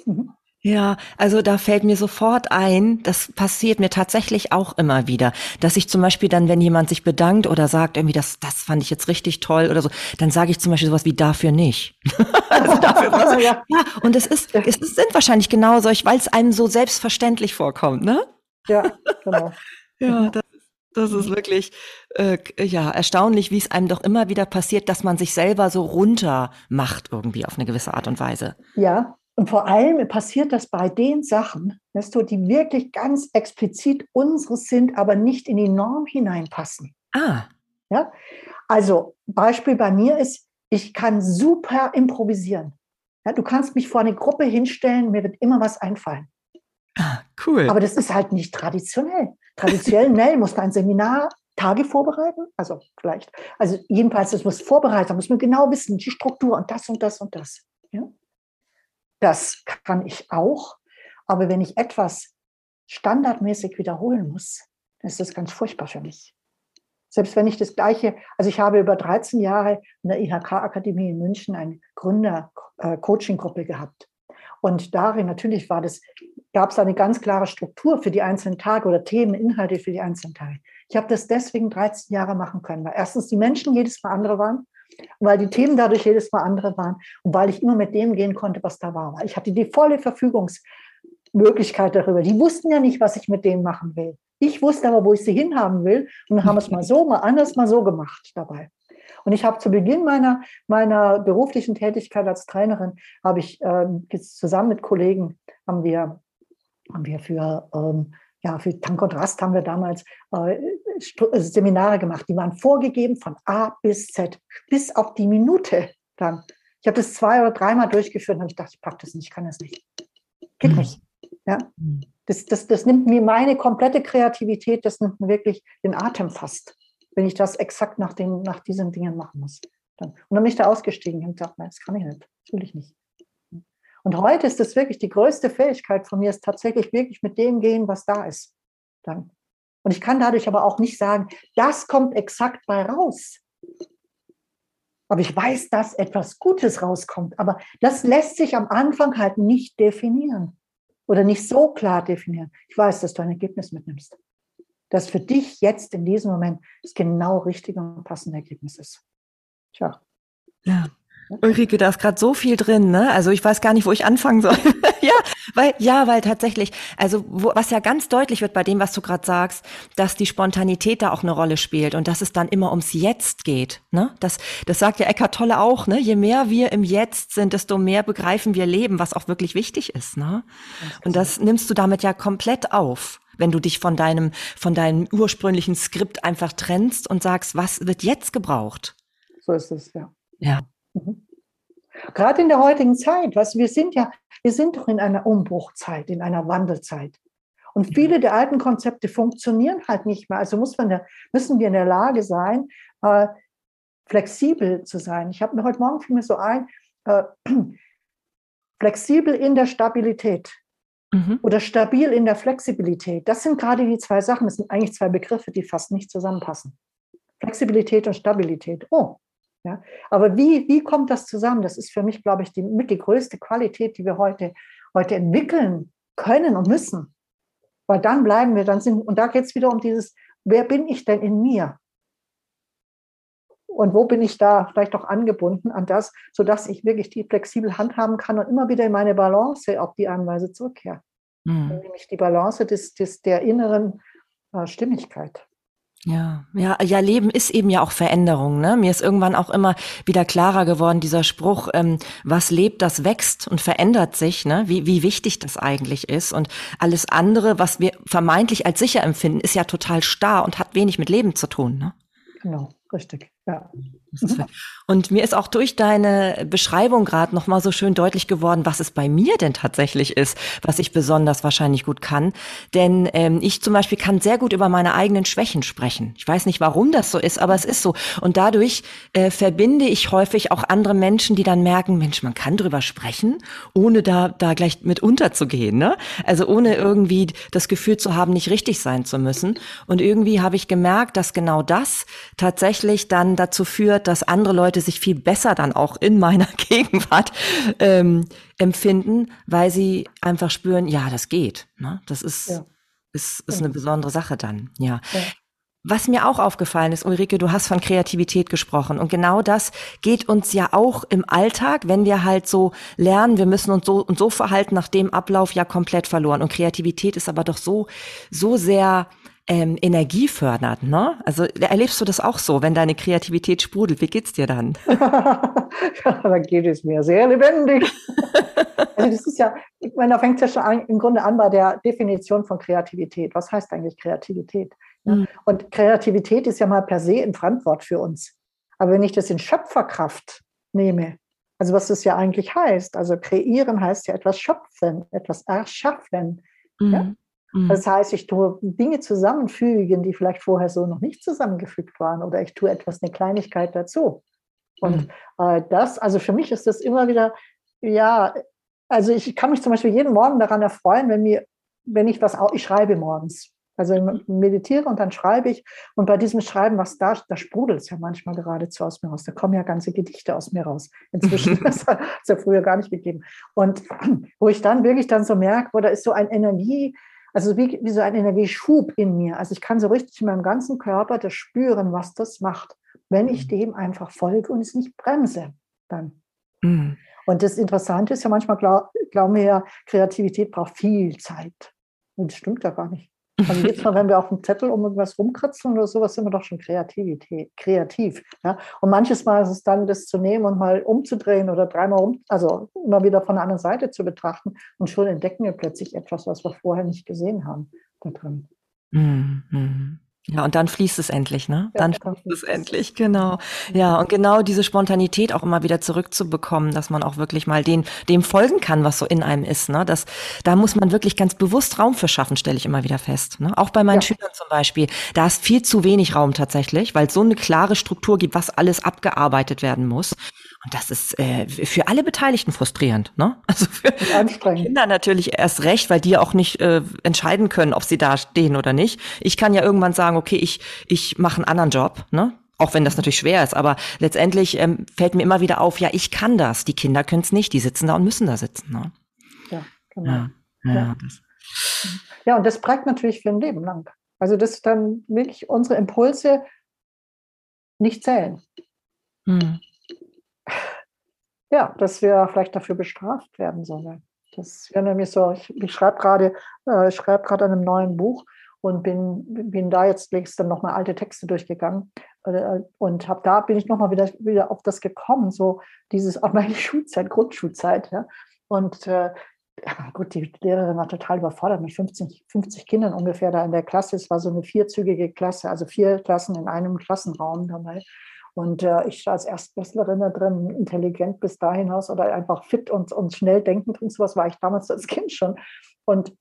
Mhm. Ja, also da fällt mir sofort ein, das passiert mir tatsächlich auch immer wieder, dass ich zum Beispiel dann, wenn jemand sich bedankt oder sagt, irgendwie, das, das fand ich jetzt richtig toll oder so, dann sage ich zum Beispiel sowas wie dafür nicht. (laughs) also dafür was. (laughs) ja. ja, und es ist, es sind wahrscheinlich genau solch, weil es einem so selbstverständlich vorkommt, ne? Ja, genau. ja, das das ist mhm. wirklich äh, ja erstaunlich, wie es einem doch immer wieder passiert, dass man sich selber so runter macht irgendwie auf eine gewisse Art und Weise. Ja, Und vor allem passiert das bei den Sachen, weißt du, die wirklich ganz explizit unseres sind, aber nicht in die Norm hineinpassen. Ah. Ja? Also Beispiel bei mir ist, ich kann super improvisieren. Ja, du kannst mich vor eine Gruppe hinstellen, mir wird immer was einfallen. Ah, cool. Aber das ist halt nicht traditionell. Traditionell (laughs) muss man ein Seminar Tage vorbereiten, also vielleicht, also jedenfalls, das muss vorbereitet, da muss man genau wissen, die Struktur und das und das und das. Ja? Das kann ich auch, aber wenn ich etwas standardmäßig wiederholen muss, dann ist das ganz furchtbar für mich. Selbst wenn ich das Gleiche, also ich habe über 13 Jahre in der IHK-Akademie in München eine Gründer-Coaching-Gruppe gehabt. Und darin natürlich war das, gab es eine ganz klare Struktur für die einzelnen Tage oder Themen, Inhalte für die einzelnen Tage. Ich habe das deswegen 13 Jahre machen können, weil erstens die Menschen jedes Mal andere waren, weil die Themen dadurch jedes Mal andere waren und weil ich immer mit dem gehen konnte, was da war. Ich hatte die volle Verfügungsmöglichkeit darüber. Die wussten ja nicht, was ich mit denen machen will. Ich wusste aber, wo ich sie hinhaben will und haben es mal so, mal anders, mal so gemacht dabei. Und ich habe zu Beginn meiner, meiner beruflichen Tätigkeit als Trainerin, habe ich ähm, zusammen mit Kollegen, haben wir, haben wir für, ähm, ja, für Tank und Rast haben wir damals äh, äh, Seminare gemacht. Die waren vorgegeben von A bis Z, bis auf die Minute dann. Ich habe das zwei oder dreimal durchgeführt und habe ich gedacht, ich packe das nicht, ich kann das nicht. Geht nicht. Ja. Mhm. Das, das, das nimmt mir meine komplette Kreativität, das nimmt mir wirklich den Atem fast, wenn ich das exakt nach, den, nach diesen Dingen machen muss. Dann. Und dann bin ich da ausgestiegen und dachte, nein, das kann ich nicht, das will ich nicht. Und heute ist das wirklich die größte Fähigkeit von mir, ist tatsächlich wirklich mit dem gehen, was da ist. Dann. Und ich kann dadurch aber auch nicht sagen, das kommt exakt bei raus. Aber ich weiß, dass etwas Gutes rauskommt. Aber das lässt sich am Anfang halt nicht definieren oder nicht so klar definieren. Ich weiß, dass du ein Ergebnis mitnimmst. Das für dich jetzt in diesem Moment das genau richtige und passende Ergebnis ist. Tja. Ja. Ulrike, da ist gerade so viel drin, ne? Also ich weiß gar nicht, wo ich anfangen soll. (laughs) ja, weil ja, weil tatsächlich, also wo, was ja ganz deutlich wird bei dem, was du gerade sagst, dass die Spontanität da auch eine Rolle spielt und dass es dann immer ums Jetzt geht, ne? Das das sagt ja Eckart Tolle auch, ne? Je mehr wir im Jetzt sind, desto mehr begreifen wir Leben, was auch wirklich wichtig ist, ne? Und das nimmst du damit ja komplett auf wenn du dich von deinem, von deinem ursprünglichen Skript einfach trennst und sagst, was wird jetzt gebraucht? So ist es, ja. Ja. Mhm. Gerade in der heutigen Zeit, was wir sind ja, wir sind doch in einer Umbruchzeit, in einer Wandelzeit. Und viele der alten Konzepte funktionieren halt nicht mehr. Also muss man da, müssen wir in der Lage sein, äh, flexibel zu sein. Ich habe mir heute Morgen fiel mir so ein, äh, (clears throat) flexibel in der Stabilität mhm. oder stabil in der Flexibilität. Das sind gerade die zwei Sachen. Das sind eigentlich zwei Begriffe, die fast nicht zusammenpassen. Flexibilität und Stabilität. Oh, ja? Aber wie, wie kommt das zusammen? Das ist für mich, glaube ich, die, mit die größte Qualität, die wir heute, heute entwickeln können und müssen. Weil dann bleiben wir, dann sind, und da geht es wieder um dieses, wer bin ich denn in mir? Und wo bin ich da vielleicht auch angebunden an das, sodass ich wirklich die flexibel handhaben kann und immer wieder in meine Balance auf die Anweise zurückkehre. Mhm. Nämlich die Balance des, des, der inneren äh, Stimmigkeit. Ja, ja, ja, Leben ist eben ja auch Veränderung. Ne? Mir ist irgendwann auch immer wieder klarer geworden, dieser Spruch, ähm, was lebt, das wächst und verändert sich, ne? wie, wie wichtig das eigentlich ist. Und alles andere, was wir vermeintlich als sicher empfinden, ist ja total starr und hat wenig mit Leben zu tun. Ne? Genau, richtig. Ja. Und mir ist auch durch deine Beschreibung gerade noch mal so schön deutlich geworden, was es bei mir denn tatsächlich ist, was ich besonders wahrscheinlich gut kann. Denn ähm, ich zum Beispiel kann sehr gut über meine eigenen Schwächen sprechen. Ich weiß nicht, warum das so ist, aber es ist so. Und dadurch äh, verbinde ich häufig auch andere Menschen, die dann merken, Mensch, man kann drüber sprechen, ohne da da gleich mit unterzugehen. Ne? Also ohne irgendwie das Gefühl zu haben, nicht richtig sein zu müssen. Und irgendwie habe ich gemerkt, dass genau das tatsächlich dann dazu führt, dass andere Leute sich viel besser dann auch in meiner (laughs) Gegenwart ähm, empfinden, weil sie einfach spüren, ja, das geht. Ne? Das ist, ja. ist, ist eine besondere Sache dann. Ja. ja. Was mir auch aufgefallen ist, Ulrike, du hast von Kreativität gesprochen. Und genau das geht uns ja auch im Alltag, wenn wir halt so lernen, wir müssen uns so und so verhalten, nach dem Ablauf ja komplett verloren. Und Kreativität ist aber doch so, so sehr ähm, Energie fördert, ne? Also erlebst du das auch so, wenn deine Kreativität sprudelt? Wie geht's dir dann? (laughs) (laughs) ja, da geht es mir sehr lebendig. (laughs) also das ist ja, ich meine, da fängt es ja schon im Grunde an bei der Definition von Kreativität. Was heißt eigentlich Kreativität? Ja? Mhm. Und Kreativität ist ja mal per se ein Fremdwort für uns. Aber wenn ich das in Schöpferkraft nehme, also was das ja eigentlich heißt, also kreieren heißt ja etwas schöpfen, etwas erschaffen. Mhm. Ja? Mhm. Das heißt, ich tue Dinge zusammenfügen, die vielleicht vorher so noch nicht zusammengefügt waren, oder ich tue etwas, eine Kleinigkeit dazu. Und mhm. äh, das, also für mich ist das immer wieder, ja, also ich kann mich zum Beispiel jeden Morgen daran erfreuen, wenn mir, wenn ich was, ich schreibe morgens. Also ich meditiere und dann schreibe ich. Und bei diesem Schreiben, was da, da sprudelt es ja manchmal geradezu aus mir raus. Da kommen ja ganze Gedichte aus mir raus. Inzwischen, (laughs) das hat es ja früher gar nicht gegeben. Und (clears throat) wo ich dann wirklich dann so merke, wo da ist so ein Energie, also wie, wie so ein Energieschub in mir. Also ich kann so richtig in meinem ganzen Körper das spüren, was das macht, wenn ich mhm. dem einfach folge und es nicht bremse dann. Mhm. Und das Interessante ist ja manchmal, glaub, glauben wir ja, Kreativität braucht viel Zeit. Und das stimmt ja gar nicht. Also jetzt mal, wenn wir auf dem Zettel um irgendwas rumkritzeln oder sowas, sind wir doch schon Kreativität, kreativ. Ja? Und manches Mal ist es dann, das zu nehmen und mal umzudrehen oder dreimal um, also immer wieder von der anderen Seite zu betrachten und schon entdecken wir plötzlich etwas, was wir vorher nicht gesehen haben da drin. Mhm. Ja, und dann fließt es endlich, ne? Ja, dann fließt es endlich, genau. Ja, und genau diese Spontanität auch immer wieder zurückzubekommen, dass man auch wirklich mal den, dem folgen kann, was so in einem ist, ne? Das, da muss man wirklich ganz bewusst Raum für schaffen, stelle ich immer wieder fest, ne? Auch bei meinen ja. Schülern zum Beispiel. Da ist viel zu wenig Raum tatsächlich, weil es so eine klare Struktur gibt, was alles abgearbeitet werden muss. Und das ist äh, für alle Beteiligten frustrierend, ne? (laughs) Also für Kinder natürlich erst recht, weil die auch nicht äh, entscheiden können, ob sie da stehen oder nicht. Ich kann ja irgendwann sagen, okay, ich ich mache einen anderen Job, ne? Auch wenn das natürlich schwer ist, aber letztendlich ähm, fällt mir immer wieder auf, ja, ich kann das. Die Kinder können es nicht, die sitzen da und müssen da sitzen. Ne? Ja, genau. Ja, ja, ja. ja, und das prägt natürlich für ein Leben lang. Also, dass dann wirklich unsere Impulse nicht zählen. Hm ja, dass wir vielleicht dafür bestraft werden sollen. Das wäre nämlich so, ich, ich schreibe gerade, äh, schreibe gerade an einem neuen Buch und bin, bin da jetzt längst dann nochmal alte Texte durchgegangen äh, und habe da bin ich nochmal wieder, wieder auf das gekommen, so dieses, auf meine (laughs) Schulzeit, Grundschulzeit, ja. Und äh, gut, die Lehrerin war total überfordert mit 50, 50 Kindern ungefähr da in der Klasse. Es war so eine vierzügige Klasse, also vier Klassen in einem Klassenraum dabei. Und äh, ich als Erstklässlerin da drin, intelligent bis dahin aus oder einfach fit und, und schnell denkend und sowas war ich damals als Kind schon. Und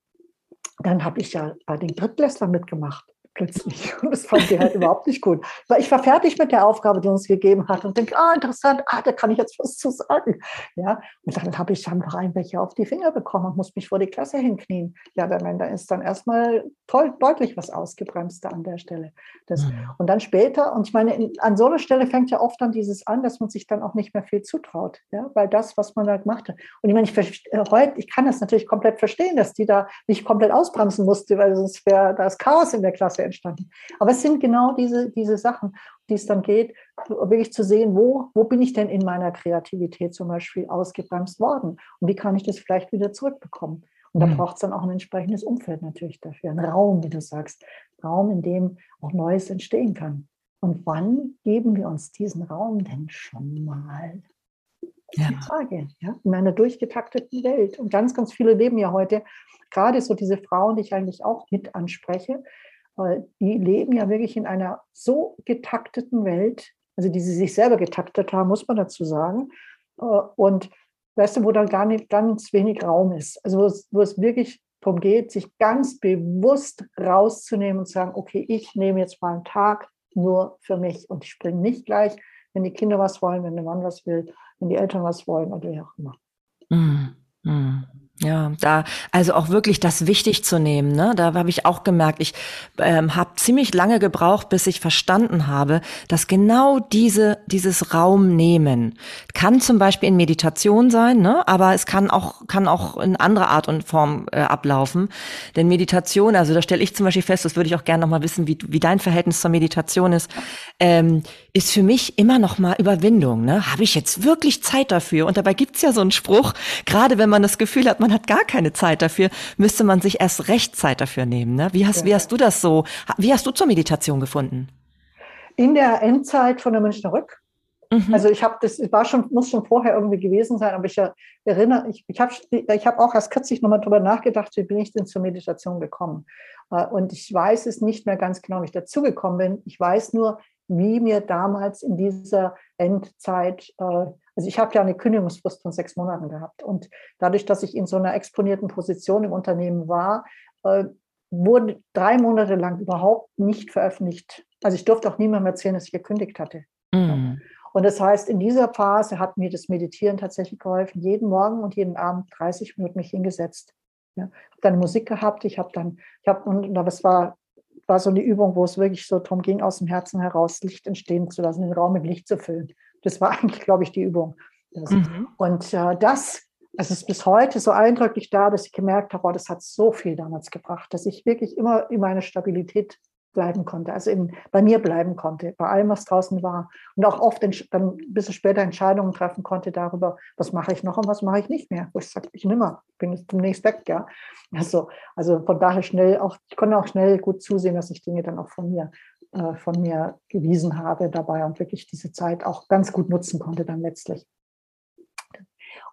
dann habe ich ja bei den Drittklässlern mitgemacht plötzlich. (laughs) Und das fand sie halt überhaupt nicht gut. Weil ich war fertig mit der Aufgabe, die uns gegeben hat und denke, ah, interessant, ah, da kann ich jetzt was zu sagen. Ja, und dann habe ich einfach ein welche auf die Finger bekommen und muss mich vor die Klasse hinknien. Ja, da ist dann erstmal toll, deutlich was ausgebremst an der Stelle. Das, mhm. Und dann später, und ich meine, an so einer Stelle fängt ja oft dann dieses an, dass man sich dann auch nicht mehr viel zutraut, ja, weil das, was man da gemacht hat. Und ich meine, ich, äh, heute, ich kann das natürlich komplett verstehen, dass die da nicht komplett ausbremsen musste, weil sonst wäre das Chaos in der Klasse entstanden. Aber es sind genau diese, diese Sachen, die es dann geht, wirklich zu sehen, wo, wo bin ich denn in meiner Kreativität zum Beispiel ausgebremst worden und wie kann ich das vielleicht wieder zurückbekommen. Und da mhm. braucht es dann auch ein entsprechendes Umfeld natürlich dafür, ein Raum, wie du sagst, Raum, in dem auch Neues entstehen kann. Und wann geben wir uns diesen Raum denn schon mal? Ja. Die Frage, ja, in einer durchgetakteten Welt. Und ganz, ganz viele leben ja heute, gerade so diese Frauen, die ich eigentlich auch mit anspreche, die leben ja wirklich in einer so getakteten Welt, also die sie sich selber getaktet haben, muss man dazu sagen. Äh, und weißt du, wo da gar nicht ganz wenig Raum ist. Also wo es, wo es wirklich darum geht, sich ganz bewusst rauszunehmen und zu sagen, okay, ich nehme jetzt mal einen Tag nur für mich und ich springe nicht gleich, wenn die Kinder was wollen, wenn der Mann was will, wenn die Eltern was wollen oder wie auch immer. Mm, mm. Ja, da also auch wirklich das wichtig zu nehmen. Ne? Da habe ich auch gemerkt, ich ähm, habe ziemlich lange gebraucht, bis ich verstanden habe, dass genau diese dieses Raum nehmen kann zum Beispiel in Meditation sein, ne? aber es kann auch kann auch in anderer Art und Form äh, ablaufen. Denn Meditation, also da stelle ich zum Beispiel fest, das würde ich auch gerne noch mal wissen, wie wie dein Verhältnis zur Meditation ist, ähm, ist für mich immer noch mal Überwindung. Ne? Habe ich jetzt wirklich Zeit dafür? Und dabei gibt's ja so einen Spruch, gerade wenn man das Gefühl hat, man hat gar keine Zeit dafür, müsste man sich erst recht Zeit dafür nehmen. Ne? Wie, hast, ja. wie hast du das so, wie hast du zur Meditation gefunden? In der Endzeit von der Münchner Rück. Mhm. Also ich habe das war schon muss schon vorher irgendwie gewesen sein, aber ich erinnere ich, ich habe ich habe auch erst kürzlich nochmal drüber nachgedacht, wie bin ich denn zur Meditation gekommen? Äh, und ich weiß es nicht mehr ganz genau, wie ich dazugekommen bin. Ich weiß nur, wie mir damals in dieser Endzeit, äh, also ich habe ja eine Kündigungsfrist von sechs Monaten gehabt. Und dadurch, dass ich in so einer exponierten Position im Unternehmen war, äh, wurde drei Monate lang überhaupt nicht veröffentlicht. Also ich durfte auch niemandem erzählen, dass ich gekündigt hatte. Mhm. Und das heißt, in dieser Phase hat mir das Meditieren tatsächlich geholfen. Jeden Morgen und jeden Abend 30 Minuten mich hingesetzt. Ja, habe dann Musik gehabt. Ich habe dann, ich habe und das war war so eine Übung, wo es wirklich so darum ging, aus dem Herzen heraus Licht entstehen zu lassen, den Raum mit Licht zu füllen. Das war (laughs) eigentlich, glaube ich, die Übung. Mhm. Und äh, das, es ist bis heute so eindrücklich da, dass ich gemerkt habe, oh, das hat so viel damals gebracht, dass ich wirklich immer in meine Stabilität bleiben konnte, also in, bei mir bleiben konnte, bei allem, was draußen war. Und auch oft dann ein bisschen später Entscheidungen treffen konnte darüber, was mache ich noch und was mache ich nicht mehr. Wo ich sage, ich nimmer, bin jetzt demnächst weg, ja. Also, also von daher schnell auch, ich konnte auch schnell gut zusehen, dass ich Dinge dann auch von mir, äh, von mir gewiesen habe dabei und wirklich diese Zeit auch ganz gut nutzen konnte dann letztlich.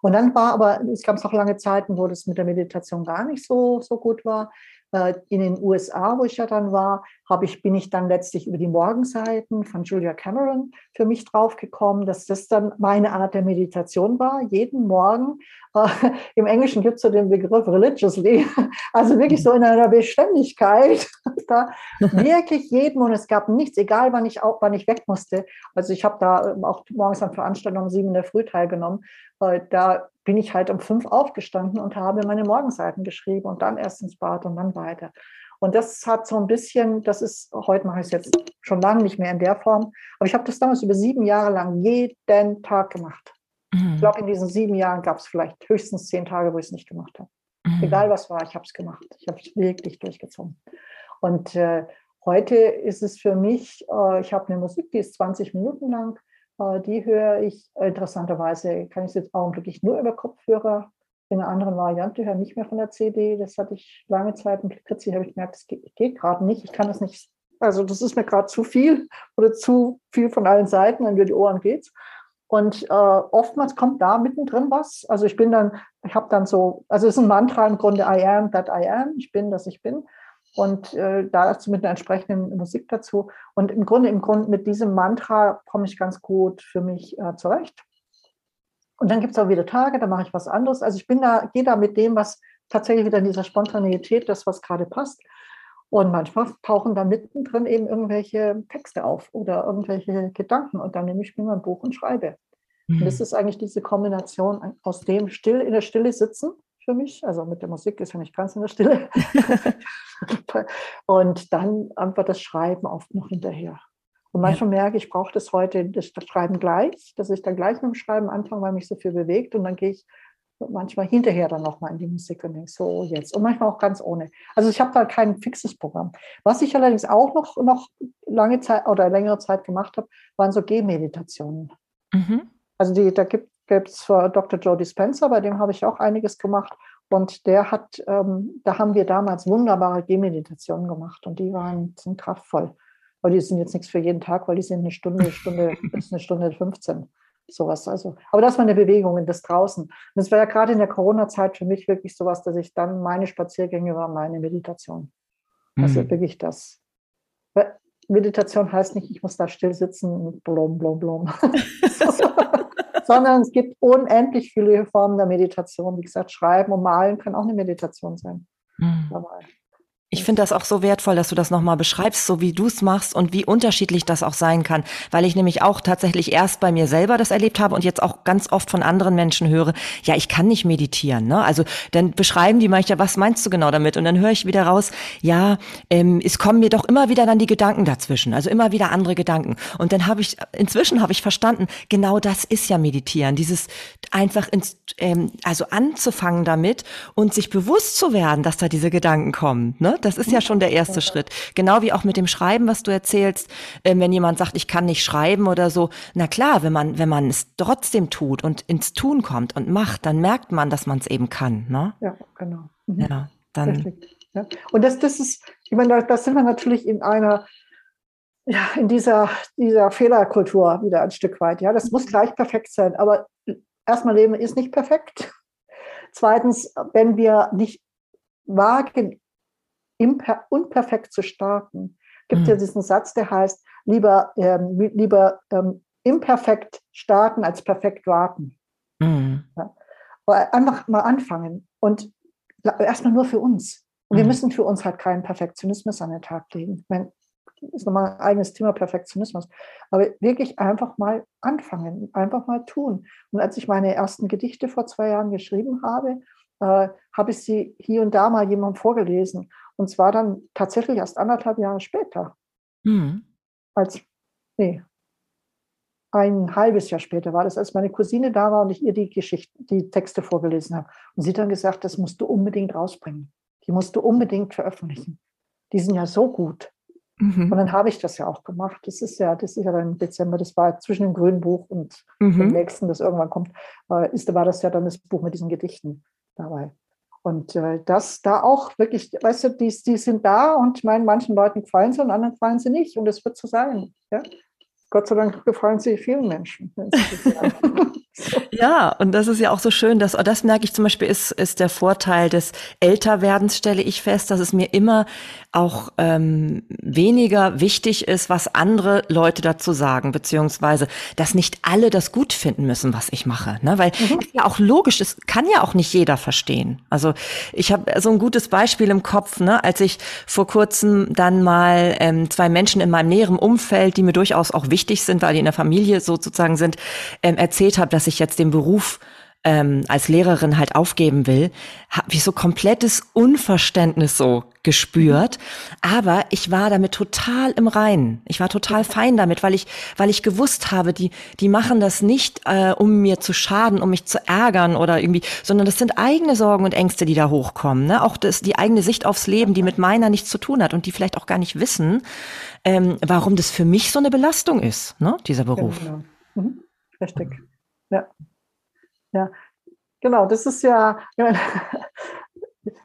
Und dann war aber, es gab auch lange Zeiten, wo das mit der Meditation gar nicht so, so gut war. Äh, in den USA, wo ich ja dann war, habe ich, bin ich dann letztlich über die Morgenseiten von Julia Cameron für mich draufgekommen, dass das dann meine Art der Meditation war. Jeden Morgen, äh, (laughs) im Englischen gibt es so den Begriff religiously, (laughs) also wirklich so in einer Beständigkeit, (laughs) da wirklich jeden und es gab nichts, egal wann ich, auch, wann ich weg musste. Also ich habe da ähm, auch morgens an Veranstaltungen um sieben in der Früh teilgenommen. Äh, da bin ich halt um fünf aufgestanden und habe meine Morgenseiten geschrieben und dann erst ins Bad und dann weiter. Und das hat so ein bisschen, das ist, heute mache ich es jetzt schon lange nicht mehr in der Form, aber ich habe das damals über sieben Jahre lang jeden Tag gemacht. Mhm. Ich glaube, in diesen sieben Jahren gab es vielleicht höchstens zehn Tage, wo ich es nicht gemacht habe. Mhm. Egal was war, ich habe es gemacht. Ich habe es wirklich durchgezogen. Und äh, heute ist es für mich, äh, ich habe eine Musik, die ist 20 Minuten lang äh, die höre ich interessanterweise, kann ich es jetzt augenblicklich nur über Kopfhörer. In einer anderen Variante höre nicht mehr von der CD. Das hatte ich lange Zeit und kürzlich habe ich gemerkt, das geht, geht gerade nicht. Ich kann das nicht, also das ist mir gerade zu viel oder zu viel von allen Seiten, dann über die Ohren geht's. Und äh, oftmals kommt da mittendrin was. Also ich bin dann, ich habe dann so, also es ist ein Mantra im Grunde, I am that I am, ich bin, dass ich bin und äh, dazu mit einer entsprechenden Musik dazu. Und im Grunde, im Grunde mit diesem Mantra komme ich ganz gut für mich äh, zurecht. Und dann gibt es auch wieder Tage, da mache ich was anderes. Also ich bin da, gehe da mit dem, was tatsächlich wieder in dieser Spontaneität, das, was gerade passt. Und manchmal tauchen da mittendrin eben irgendwelche Texte auf oder irgendwelche Gedanken. Und dann nehme ich mir mein Buch und schreibe. Mhm. Und das ist eigentlich diese Kombination aus dem still in der Stille sitzen für mich. Also mit der Musik ist ja nicht ganz in der Stille. (laughs) und dann einfach das Schreiben oft noch hinterher. Und manchmal ja. merke ich, ich brauche das heute, das Schreiben gleich, dass ich dann gleich mit dem Schreiben anfange, weil mich so viel bewegt. Und dann gehe ich manchmal hinterher dann nochmal in die Musik und denke, so jetzt. Und manchmal auch ganz ohne. Also ich habe da kein fixes Programm. Was ich allerdings auch noch, noch lange Zeit oder längere Zeit gemacht habe, waren so Gehmeditationen. Mhm. Also die, da gibt gibt es Dr. Joe Dispenza, bei dem habe ich auch einiges gemacht. Und der hat, ähm, da haben wir damals wunderbare Gehmeditationen gemacht und die waren sind kraftvoll. Aber die sind jetzt nichts für jeden Tag, weil die sind eine Stunde, Stunde bis eine Stunde (laughs) 15. Sowas. Also, aber das war eine Bewegung in das draußen. Und das war ja gerade in der Corona-Zeit für mich wirklich sowas, dass ich dann meine Spaziergänge war, meine Meditation. Also mhm. wirklich das. Meditation heißt nicht, ich muss da still sitzen und blum, blum, blum. (laughs) sondern es gibt unendlich viele Formen der Meditation. Wie gesagt, Schreiben und Malen kann auch eine Meditation sein. Mhm. Ich finde das auch so wertvoll, dass du das nochmal beschreibst, so wie du es machst und wie unterschiedlich das auch sein kann, weil ich nämlich auch tatsächlich erst bei mir selber das erlebt habe und jetzt auch ganz oft von anderen Menschen höre, ja, ich kann nicht meditieren. Ne? Also dann beschreiben die manchmal, was meinst du genau damit? Und dann höre ich wieder raus, ja, ähm, es kommen mir doch immer wieder dann die Gedanken dazwischen, also immer wieder andere Gedanken. Und dann habe ich, inzwischen habe ich verstanden, genau das ist ja Meditieren, dieses einfach ins, ähm, also anzufangen damit und sich bewusst zu werden, dass da diese Gedanken kommen. Ne? Das ist ja schon der erste Schritt. Genau wie auch mit dem Schreiben, was du erzählst, äh, wenn jemand sagt, ich kann nicht schreiben oder so. Na klar, wenn man, wenn man es trotzdem tut und ins Tun kommt und macht, dann merkt man, dass man es eben kann. Ne? Ja, genau. Mhm. Ja, dann. Ja. Und das, das ist, ich meine, da, da sind wir natürlich in einer, ja, in dieser, dieser Fehlerkultur wieder ein Stück weit. Ja, das muss gleich perfekt sein. Aber erstmal Leben ist nicht perfekt. Zweitens, wenn wir nicht wagen, unperfekt zu starten, gibt mhm. ja diesen Satz, der heißt, lieber, ähm, lieber ähm, imperfekt starten als perfekt warten. Mhm. Ja. Einfach mal anfangen und erstmal nur für uns. Und mhm. wir müssen für uns halt keinen Perfektionismus an den Tag legen. Ich meine, ist nochmal ein eigenes Thema Perfektionismus. Aber wirklich einfach mal anfangen, einfach mal tun. Und als ich meine ersten Gedichte vor zwei Jahren geschrieben habe, äh, habe ich sie hier und da mal jemandem vorgelesen. Und zwar dann tatsächlich erst anderthalb Jahre später. Mhm. Als, nee, ein halbes Jahr später war das, als meine Cousine da war und ich ihr die Geschichten, die Texte vorgelesen habe. Und sie dann gesagt, das musst du unbedingt rausbringen. Die musst du unbedingt veröffentlichen. Die sind ja so gut. Mhm. Und dann habe ich das ja auch gemacht. Das ist ja, das ist ja dann im Dezember, das war zwischen dem grünen Buch und mhm. dem nächsten, das irgendwann kommt, äh, ist, war das ja dann das Buch mit diesen Gedichten dabei. Und äh, das da auch wirklich, weißt du, die, die sind da und ich meine, manchen Leuten gefallen sie und anderen gefallen sie nicht. Und es wird so sein. Ja? Gott sei Dank gefallen sie vielen Menschen. (laughs) Ja, und das ist ja auch so schön, dass das merke ich zum Beispiel ist ist der Vorteil des Älterwerdens stelle ich fest, dass es mir immer auch ähm, weniger wichtig ist, was andere Leute dazu sagen, beziehungsweise dass nicht alle das gut finden müssen, was ich mache, ne? Weil mhm. ist ja auch logisch, es kann ja auch nicht jeder verstehen. Also ich habe so ein gutes Beispiel im Kopf, ne? Als ich vor kurzem dann mal ähm, zwei Menschen in meinem näheren Umfeld, die mir durchaus auch wichtig sind, weil die in der Familie sozusagen sind, ähm, erzählt habe, dass ich jetzt den Beruf ähm, als Lehrerin halt aufgeben will, habe ich so komplettes Unverständnis so gespürt. Aber ich war damit total im Reinen. Ich war total fein damit, weil ich, weil ich gewusst habe, die, die machen das nicht, äh, um mir zu schaden, um mich zu ärgern oder irgendwie, sondern das sind eigene Sorgen und Ängste, die da hochkommen. Ne? Auch das, die eigene Sicht aufs Leben, die mit meiner nichts zu tun hat und die vielleicht auch gar nicht wissen, ähm, warum das für mich so eine Belastung ist, ne? dieser Beruf. Genau. Mhm. Richtig. Ja. Ja, genau, das ist ja, (laughs)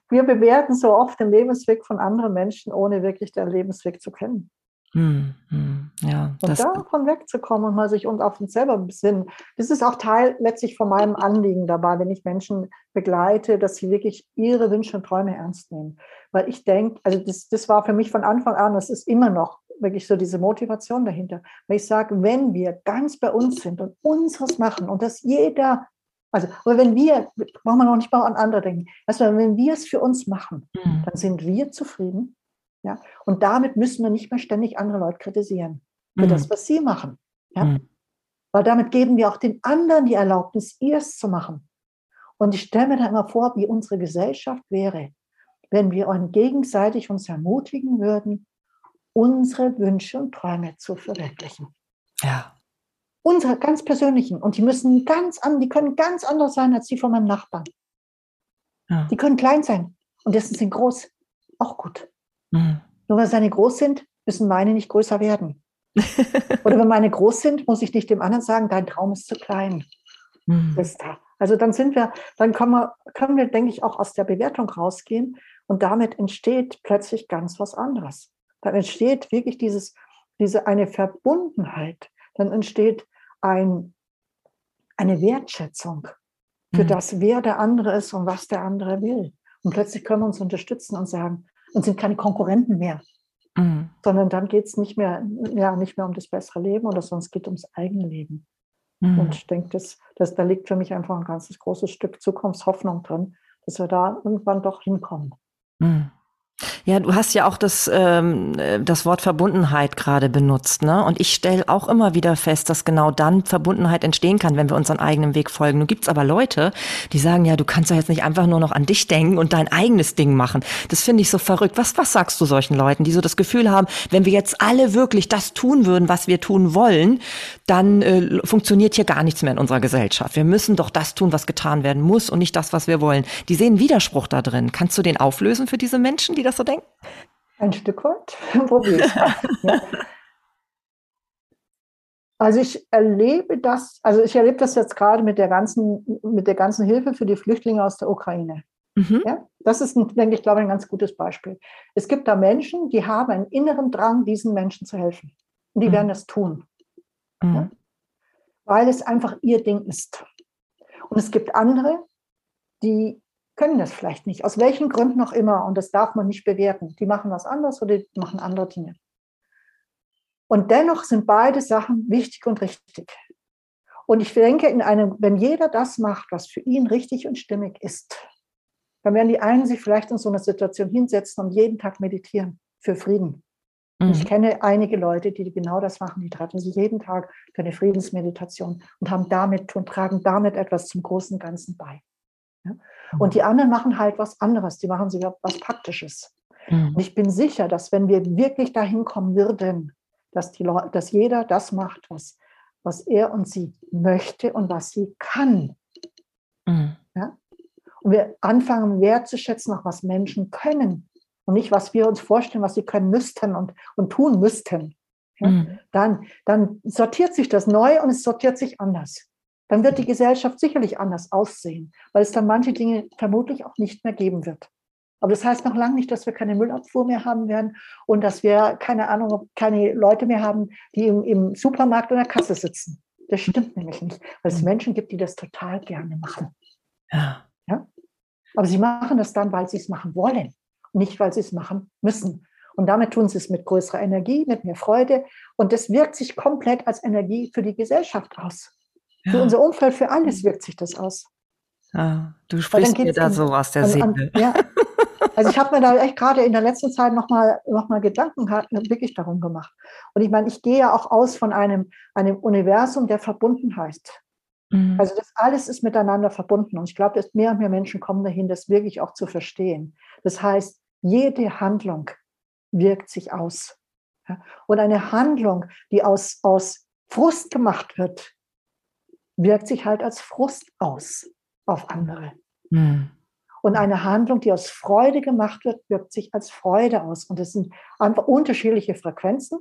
wir bewerten so oft den Lebensweg von anderen Menschen, ohne wirklich den Lebensweg zu kennen. Hm, hm, ja, und davon wegzukommen und mal sich uns auf uns selber besinnen. Das ist auch Teil letztlich von meinem Anliegen dabei, wenn ich Menschen begleite, dass sie wirklich ihre Wünsche und Träume ernst nehmen. Weil ich denke, also das, das war für mich von Anfang an, das ist immer noch wirklich so diese Motivation dahinter. Weil ich sage, wenn wir ganz bei uns sind und unseres machen und dass jeder also, aber wenn wir, brauchen wir noch nicht mal an andere denken. Also, wenn wir es für uns machen, mhm. dann sind wir zufrieden. Ja, und damit müssen wir nicht mehr ständig andere Leute kritisieren für mhm. das, was sie machen. Ja, mhm. weil damit geben wir auch den anderen die Erlaubnis, ihrs zu machen. Und ich stelle mir da immer vor, wie unsere Gesellschaft wäre, wenn wir gegenseitig uns ermutigen würden, unsere Wünsche und Träume zu verwirklichen. Ja unsere ganz persönlichen. Und die müssen ganz an, die können ganz anders sein als die von meinem Nachbarn. Ja. Die können klein sein und dessen sind groß. Auch gut. Mhm. Nur weil seine groß sind, müssen meine nicht größer werden. (laughs) Oder wenn meine groß sind, muss ich nicht dem anderen sagen, dein Traum ist zu klein. Mhm. Also dann sind wir, dann können wir, können wir, denke ich, auch aus der Bewertung rausgehen und damit entsteht plötzlich ganz was anderes. Dann entsteht wirklich dieses, diese eine Verbundenheit. Dann entsteht ein, eine Wertschätzung für mhm. das, wer der andere ist und was der andere will. Und plötzlich können wir uns unterstützen und sagen, und sind keine Konkurrenten mehr. Mhm. Sondern dann geht es nicht mehr, ja, nicht mehr um das bessere Leben oder sonst geht es ums eigene Leben. Mhm. Und ich denke, das, das, da liegt für mich einfach ein ganzes großes Stück Zukunftshoffnung drin, dass wir da irgendwann doch hinkommen. Mhm. Ja, du hast ja auch das, ähm, das Wort Verbundenheit gerade benutzt, ne? Und ich stelle auch immer wieder fest, dass genau dann Verbundenheit entstehen kann, wenn wir unseren eigenen Weg folgen. Nun gibt's aber Leute, die sagen, ja, du kannst doch jetzt nicht einfach nur noch an dich denken und dein eigenes Ding machen. Das finde ich so verrückt. Was, was sagst du solchen Leuten, die so das Gefühl haben, wenn wir jetzt alle wirklich das tun würden, was wir tun wollen, dann äh, funktioniert hier gar nichts mehr in unserer Gesellschaft. Wir müssen doch das tun, was getan werden muss und nicht das, was wir wollen. Die sehen Widerspruch da drin. Kannst du den auflösen für diese Menschen, die das so denken? Ein Stück weit. (laughs) Probier es ja. Also ich erlebe das, also ich erlebe das jetzt gerade mit der ganzen, mit der ganzen Hilfe für die Flüchtlinge aus der Ukraine. Mhm. Ja, das ist, denke ich, glaube ich, ein ganz gutes Beispiel. Es gibt da Menschen, die haben einen inneren Drang, diesen Menschen zu helfen. Und die mhm. werden das tun. Mhm. Ja? Weil es einfach ihr Ding ist. Und es gibt andere, die können das vielleicht nicht, aus welchen Gründen auch immer. Und das darf man nicht bewerten. Die machen was anderes oder die machen andere Dinge. Und dennoch sind beide Sachen wichtig und richtig. Und ich denke, in einem, wenn jeder das macht, was für ihn richtig und stimmig ist, dann werden die einen sich vielleicht in so einer Situation hinsetzen und jeden Tag meditieren für Frieden. Mhm. Ich kenne einige Leute, die genau das machen. Die treffen sich jeden Tag für eine Friedensmeditation und haben damit und tragen damit etwas zum großen Ganzen bei. Ja? Und die anderen machen halt was anderes, die machen sogar was Praktisches. Mhm. Und ich bin sicher, dass wenn wir wirklich dahin kommen würden, dass, die Leute, dass jeder das macht, was, was er und sie möchte und was sie kann. Mhm. Ja? Und wir anfangen wertzuschätzen, auch was Menschen können und nicht, was wir uns vorstellen, was sie können müssten und, und tun müssten. Ja? Mhm. Dann, dann sortiert sich das neu und es sortiert sich anders dann wird die Gesellschaft sicherlich anders aussehen, weil es dann manche Dinge vermutlich auch nicht mehr geben wird. Aber das heißt noch lange nicht, dass wir keine Müllabfuhr mehr haben werden und dass wir, keine Ahnung, keine Leute mehr haben, die im, im Supermarkt an der Kasse sitzen. Das stimmt nämlich nicht, weil es mhm. Menschen gibt, die das total gerne machen. Ja. ja? Aber sie machen das dann, weil sie es machen wollen, nicht weil sie es machen müssen. Und damit tun sie es mit größerer Energie, mit mehr Freude. Und das wirkt sich komplett als Energie für die Gesellschaft aus. Ja. Für unser Umfeld, für alles wirkt sich das aus. Ja, du sprichst mir da so aus der Seele. Ja. (laughs) Also ich habe mir da echt gerade in der letzten Zeit nochmal noch mal Gedanken wirklich darum gemacht. Und ich meine, ich gehe ja auch aus von einem, einem Universum der Verbundenheit. Mhm. Also das alles ist miteinander verbunden. Und ich glaube, dass mehr und mehr Menschen kommen dahin, das wirklich auch zu verstehen. Das heißt, jede Handlung wirkt sich aus. Und eine Handlung, die aus, aus Frust gemacht wird, wirkt sich halt als Frust aus auf andere. Mhm. Und eine Handlung, die aus Freude gemacht wird, wirkt sich als Freude aus. Und es sind einfach unterschiedliche Frequenzen.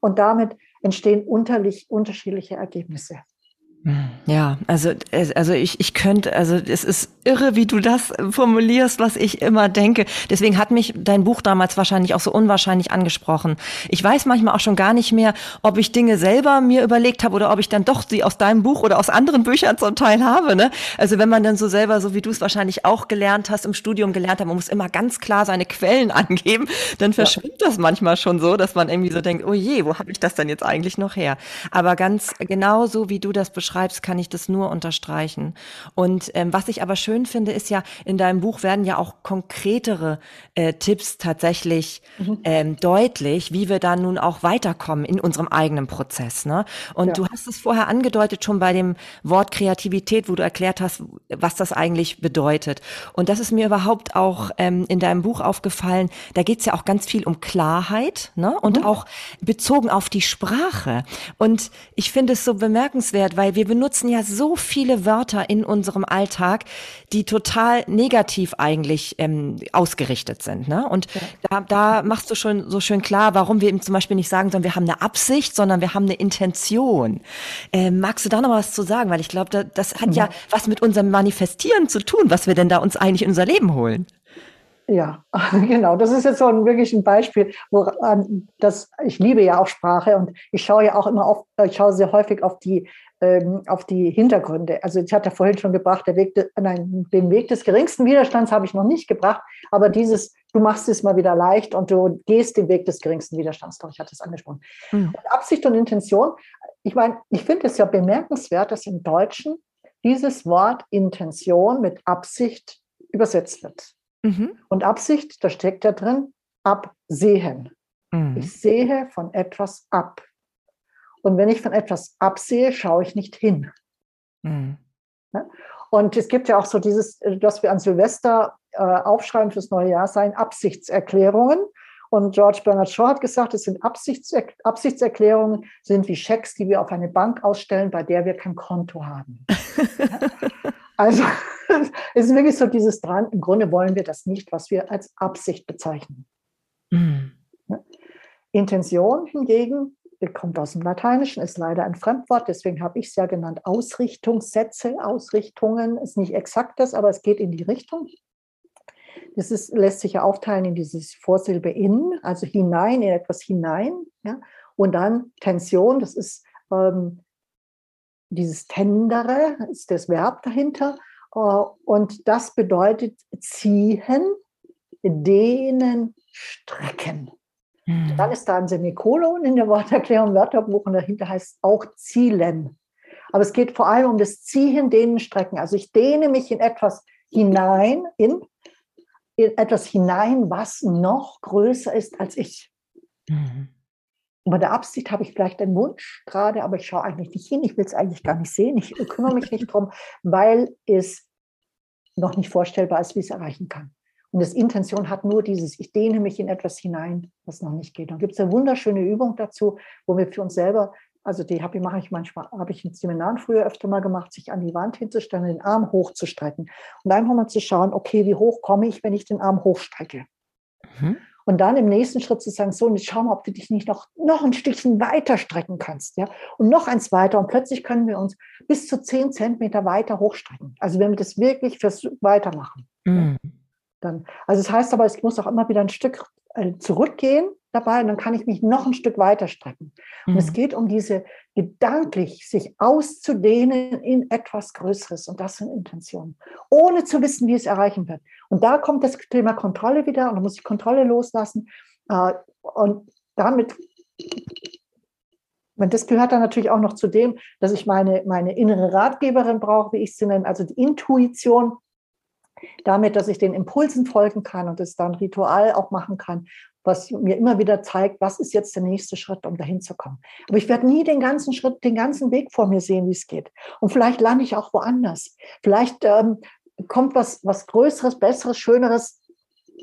Und damit entstehen unterschiedliche Ergebnisse. Ja, also, also ich, ich könnte, also es ist irre, wie du das formulierst, was ich immer denke. Deswegen hat mich dein Buch damals wahrscheinlich auch so unwahrscheinlich angesprochen. Ich weiß manchmal auch schon gar nicht mehr, ob ich Dinge selber mir überlegt habe oder ob ich dann doch sie aus deinem Buch oder aus anderen Büchern zum Teil habe. Ne? Also wenn man dann so selber, so wie du es wahrscheinlich auch gelernt hast, im Studium gelernt hat, man muss immer ganz klar seine Quellen (laughs) angeben, dann verschwimmt ja. das manchmal schon so, dass man irgendwie so denkt, oh je, wo habe ich das denn jetzt eigentlich noch her? Aber ganz genau so, wie du das beschreibst, beschreibst, kann ich das nur unterstreichen. Und ähm, was ich aber schön finde, ist ja, in deinem Buch werden ja auch konkretere äh, Tipps tatsächlich mhm. ähm, deutlich, wie wir da nun auch weiterkommen in unserem eigenen Prozess. Ne? Und ja. du hast es vorher angedeutet, schon bei dem Wort Kreativität, wo du erklärt hast, was das eigentlich bedeutet. Und das ist mir überhaupt auch ähm, in deinem Buch aufgefallen. Da geht es ja auch ganz viel um Klarheit ne? und mhm. auch bezogen auf die Sprache. Und ich finde es so bemerkenswert, weil wir benutzen ja so viele Wörter in unserem Alltag, die total negativ eigentlich ähm, ausgerichtet sind. Ne? Und ja. da, da machst du schon so schön klar, warum wir eben zum Beispiel nicht sagen, sondern wir haben eine Absicht, sondern wir haben eine Intention. Ähm, magst du da noch was zu sagen? Weil ich glaube, da, das hat ja. ja was mit unserem Manifestieren zu tun, was wir denn da uns eigentlich in unser Leben holen. Ja, (laughs) genau. Das ist jetzt so ein wirklich ein Beispiel, wo das, ich liebe ja auch Sprache und ich schaue ja auch immer auf, ich schaue sehr häufig auf die ähm, auf die Hintergründe. Also ich hatte vorhin schon gebracht, der Weg, de, nein, den Weg des geringsten Widerstands habe ich noch nicht gebracht, aber dieses, du machst es mal wieder leicht und du gehst den Weg des geringsten Widerstands. Doch, ich hatte es angesprochen. Mhm. Und Absicht und Intention, ich meine, ich finde es ja bemerkenswert, dass im Deutschen dieses Wort Intention mit Absicht übersetzt wird. Mhm. Und Absicht, da steckt ja drin, absehen. Mhm. Ich sehe von etwas ab. Und wenn ich von etwas absehe, schaue ich nicht hin. Mhm. Und es gibt ja auch so dieses, dass wir an Silvester äh, aufschreiben fürs neue Jahr, seien Absichtserklärungen. Und George Bernard Shaw hat gesagt, es sind Absichtser Absichtserklärungen, sind wie Schecks, die wir auf eine Bank ausstellen, bei der wir kein Konto haben. (laughs) also, (laughs) es ist wirklich so dieses dran, im Grunde wollen wir das nicht, was wir als Absicht bezeichnen. Mhm. Intention hingegen kommt aus dem Lateinischen, ist leider ein Fremdwort, deswegen habe ich es ja genannt Ausrichtungssätze, Ausrichtungen, ist nicht exakt das, aber es geht in die Richtung. Das ist, lässt sich ja aufteilen in dieses Vorsilbe in, also hinein, in etwas hinein. Ja? Und dann Tension, das ist ähm, dieses Tendere, ist das Verb dahinter. Äh, und das bedeutet ziehen, dehnen, strecken. Mhm. Dann ist da ein Semikolon in der Worterklärung, Wörterbuch und dahinter heißt es auch zielen. Aber es geht vor allem um das Ziehen, Dehnen, Strecken. Also ich dehne mich in etwas hinein, in, in etwas hinein, was noch größer ist als ich. Mhm. Und bei der Absicht habe ich vielleicht einen Wunsch gerade, aber ich schaue eigentlich nicht hin. Ich will es eigentlich gar nicht sehen. Ich kümmere mich nicht drum, weil es noch nicht vorstellbar ist, wie es erreichen kann. Und das Intention hat nur dieses, ich dehne mich in etwas hinein, was noch nicht geht. Und gibt es eine wunderschöne Übung dazu, wo wir für uns selber, also die habe ich, mache ich manchmal, habe ich in Seminaren früher öfter mal gemacht, sich an die Wand hinzustellen, den Arm hochzustrecken und einfach mal zu schauen, okay, wie hoch komme ich, wenn ich den Arm hochstrecke? Mhm. Und dann im nächsten Schritt zu sagen, so, und jetzt schau mal, ob du dich nicht noch, noch ein Stückchen weiter strecken kannst, ja, und noch eins weiter. Und plötzlich können wir uns bis zu zehn Zentimeter weiter hochstrecken. Also wenn wir das wirklich Weitermachen. Mhm. Dann, also es das heißt aber, es muss auch immer wieder ein Stück äh, zurückgehen dabei und dann kann ich mich noch ein Stück weiter strecken. Und mhm. es geht um diese gedanklich sich auszudehnen in etwas Größeres und das sind Intentionen, ohne zu wissen, wie es erreichen wird. Und da kommt das Thema Kontrolle wieder und da muss ich Kontrolle loslassen äh, und damit und das gehört dann natürlich auch noch zu dem, dass ich meine, meine innere Ratgeberin brauche, wie ich sie nenne, also die Intuition, damit, dass ich den Impulsen folgen kann und es dann Ritual auch machen kann, was mir immer wieder zeigt, was ist jetzt der nächste Schritt, um dahin zu kommen. Aber ich werde nie den ganzen Schritt, den ganzen Weg vor mir sehen, wie es geht. Und vielleicht lande ich auch woanders. Vielleicht ähm, kommt was, was Größeres, Besseres, Schöneres,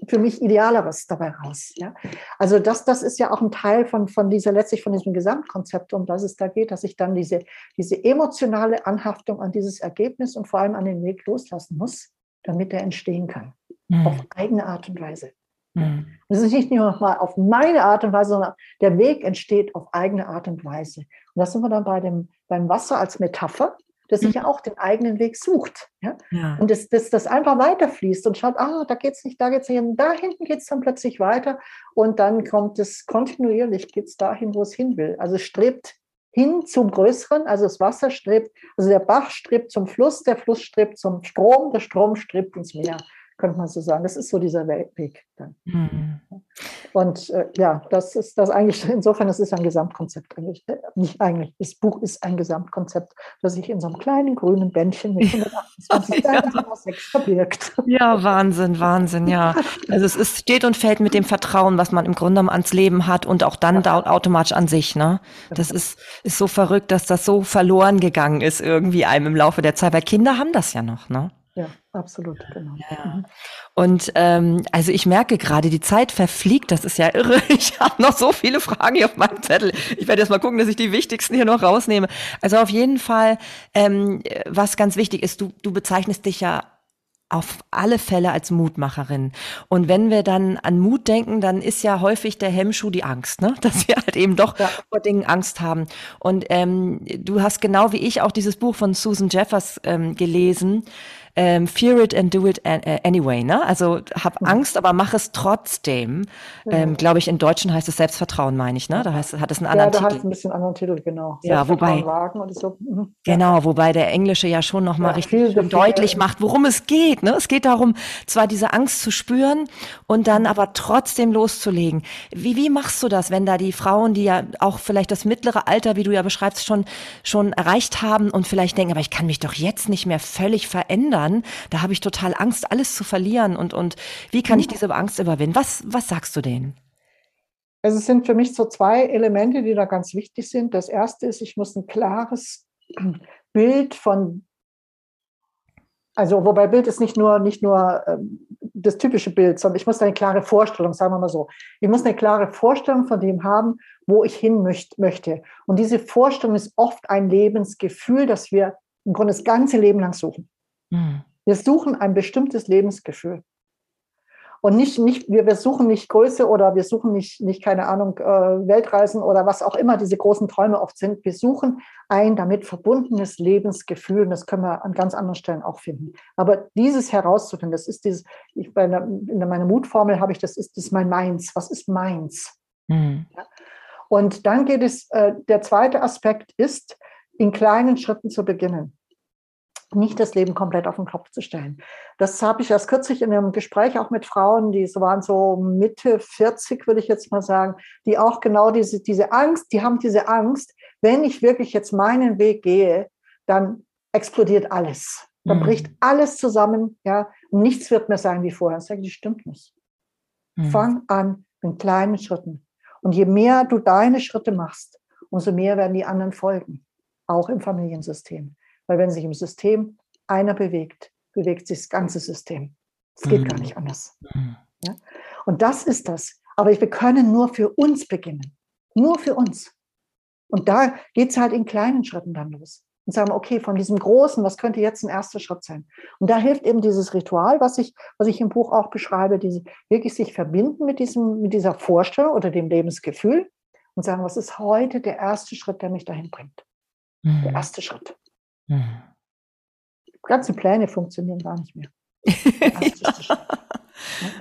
für mich Idealeres dabei raus. Ja? Also das, das ist ja auch ein Teil von, von dieser, letztlich von diesem Gesamtkonzept, um das es da geht, dass ich dann diese, diese emotionale Anhaftung an dieses Ergebnis und vor allem an den Weg loslassen muss, damit er entstehen kann. Mhm. Auf eigene Art und Weise. Mhm. Das ist nicht nur mal auf meine Art und Weise, sondern der Weg entsteht auf eigene Art und Weise. Und das sind wir dann bei dem, beim Wasser als Metapher, das sich mhm. ja auch den eigenen Weg sucht. Ja? ja. Und das, das, das einfach weiterfließt und schaut, ah, da geht es nicht, da geht es nicht, da hinten geht es dann plötzlich weiter und dann kommt es kontinuierlich, geht es dahin, wo es hin will. Also es strebt hin zum Größeren, also das Wasser strebt, also der Bach strebt zum Fluss, der Fluss strebt zum Strom, der Strom strebt ins Meer könnte man so sagen. Das ist so dieser Weg dann. Mhm. Und äh, ja, das ist das eigentlich, insofern, das ist ein Gesamtkonzept eigentlich. Äh, nicht eigentlich, das Buch ist ein Gesamtkonzept, das sich in so einem kleinen grünen Bändchen mit 128 ja. (laughs) Seiten verbirgt. Ja, Wahnsinn, Wahnsinn, ja. Also es ist, steht und fällt mit dem Vertrauen, was man im Grunde ans Leben hat und auch dann ja. automatisch an sich. Ne? Das ist, ist so verrückt, dass das so verloren gegangen ist irgendwie einem im Laufe der Zeit, weil Kinder haben das ja noch, ne? Ja, absolut, genau. Ja. Mhm. Und ähm, also ich merke gerade, die Zeit verfliegt, das ist ja irre. (laughs) Ich habe noch so viele Fragen hier auf meinem Zettel. Ich werde jetzt mal gucken, dass ich die wichtigsten hier noch rausnehme. Also auf jeden Fall, ähm, was ganz wichtig ist, du, du bezeichnest dich ja auf alle Fälle als Mutmacherin. Und wenn wir dann an Mut denken, dann ist ja häufig der Hemmschuh die Angst, ne? (laughs) dass wir halt eben doch ja. vor Dingen Angst haben. Und ähm, du hast genau wie ich auch dieses Buch von Susan Jeffers ähm, gelesen ähm, fear it and do it äh, anyway, ne? Also hab mhm. Angst, aber mach es trotzdem. Ähm, Glaube ich, in Deutschen heißt es Selbstvertrauen, meine ich, ne? Da heißt, hat es einen anderen ja, da Titel. heißt ein bisschen anderen Titel, genau. Ja, wobei. So. Mhm. Genau, wobei der Englische ja schon nochmal ja, richtig deutlich macht, worum es geht. Ne? Es geht darum, zwar diese Angst zu spüren und dann aber trotzdem loszulegen. Wie, wie machst du das, wenn da die Frauen, die ja auch vielleicht das mittlere Alter, wie du ja beschreibst, schon, schon erreicht haben und vielleicht denken, aber ich kann mich doch jetzt nicht mehr völlig verändern? An. Da habe ich total Angst, alles zu verlieren. Und, und wie kann ich diese Angst überwinden? Was, was sagst du denen? Also es sind für mich so zwei Elemente, die da ganz wichtig sind. Das erste ist, ich muss ein klares (clears throat) Bild von, also wobei Bild ist nicht nur, nicht nur ähm, das typische Bild, sondern ich muss eine klare Vorstellung, sagen wir mal so. Ich muss eine klare Vorstellung von dem haben, wo ich hin möchte. Und diese Vorstellung ist oft ein Lebensgefühl, das wir im Grunde das ganze Leben lang suchen. Mhm. Wir suchen ein bestimmtes Lebensgefühl. Und nicht, nicht, wir, wir suchen nicht Größe oder wir suchen nicht, nicht keine Ahnung, äh, Weltreisen oder was auch immer diese großen Träume oft sind. Wir suchen ein damit verbundenes Lebensgefühl. Und das können wir an ganz anderen Stellen auch finden. Aber dieses herauszufinden, das ist dieses, ich bei einer, in meiner Mutformel habe ich, das ist, das ist mein Meins. Was ist meins? Mhm. Ja? Und dann geht es, äh, der zweite Aspekt ist, in kleinen Schritten zu beginnen nicht das Leben komplett auf den Kopf zu stellen. Das habe ich erst kürzlich in einem Gespräch auch mit Frauen, die so waren so Mitte 40, würde ich jetzt mal sagen, die auch genau diese, diese Angst, die haben diese Angst, wenn ich wirklich jetzt meinen Weg gehe, dann explodiert alles. Dann mhm. bricht alles zusammen, ja, und nichts wird mehr sein wie vorher. Das sage ich, das stimmt nicht. Mhm. Fang an mit kleinen Schritten. Und je mehr du deine Schritte machst, umso mehr werden die anderen folgen, auch im Familiensystem. Weil wenn sich im System einer bewegt, bewegt sich das ganze System. Es geht mhm. gar nicht anders. Mhm. Ja? Und das ist das. Aber wir können nur für uns beginnen. Nur für uns. Und da geht es halt in kleinen Schritten dann los. Und sagen, okay, von diesem Großen, was könnte jetzt ein erster Schritt sein? Und da hilft eben dieses Ritual, was ich, was ich im Buch auch beschreibe, diese, wirklich sich verbinden mit, diesem, mit dieser Vorstellung oder dem Lebensgefühl und sagen, was ist heute der erste Schritt, der mich dahin bringt? Mhm. Der erste Schritt. Mhm. Ganze Pläne funktionieren gar nicht mehr. (laughs) ja.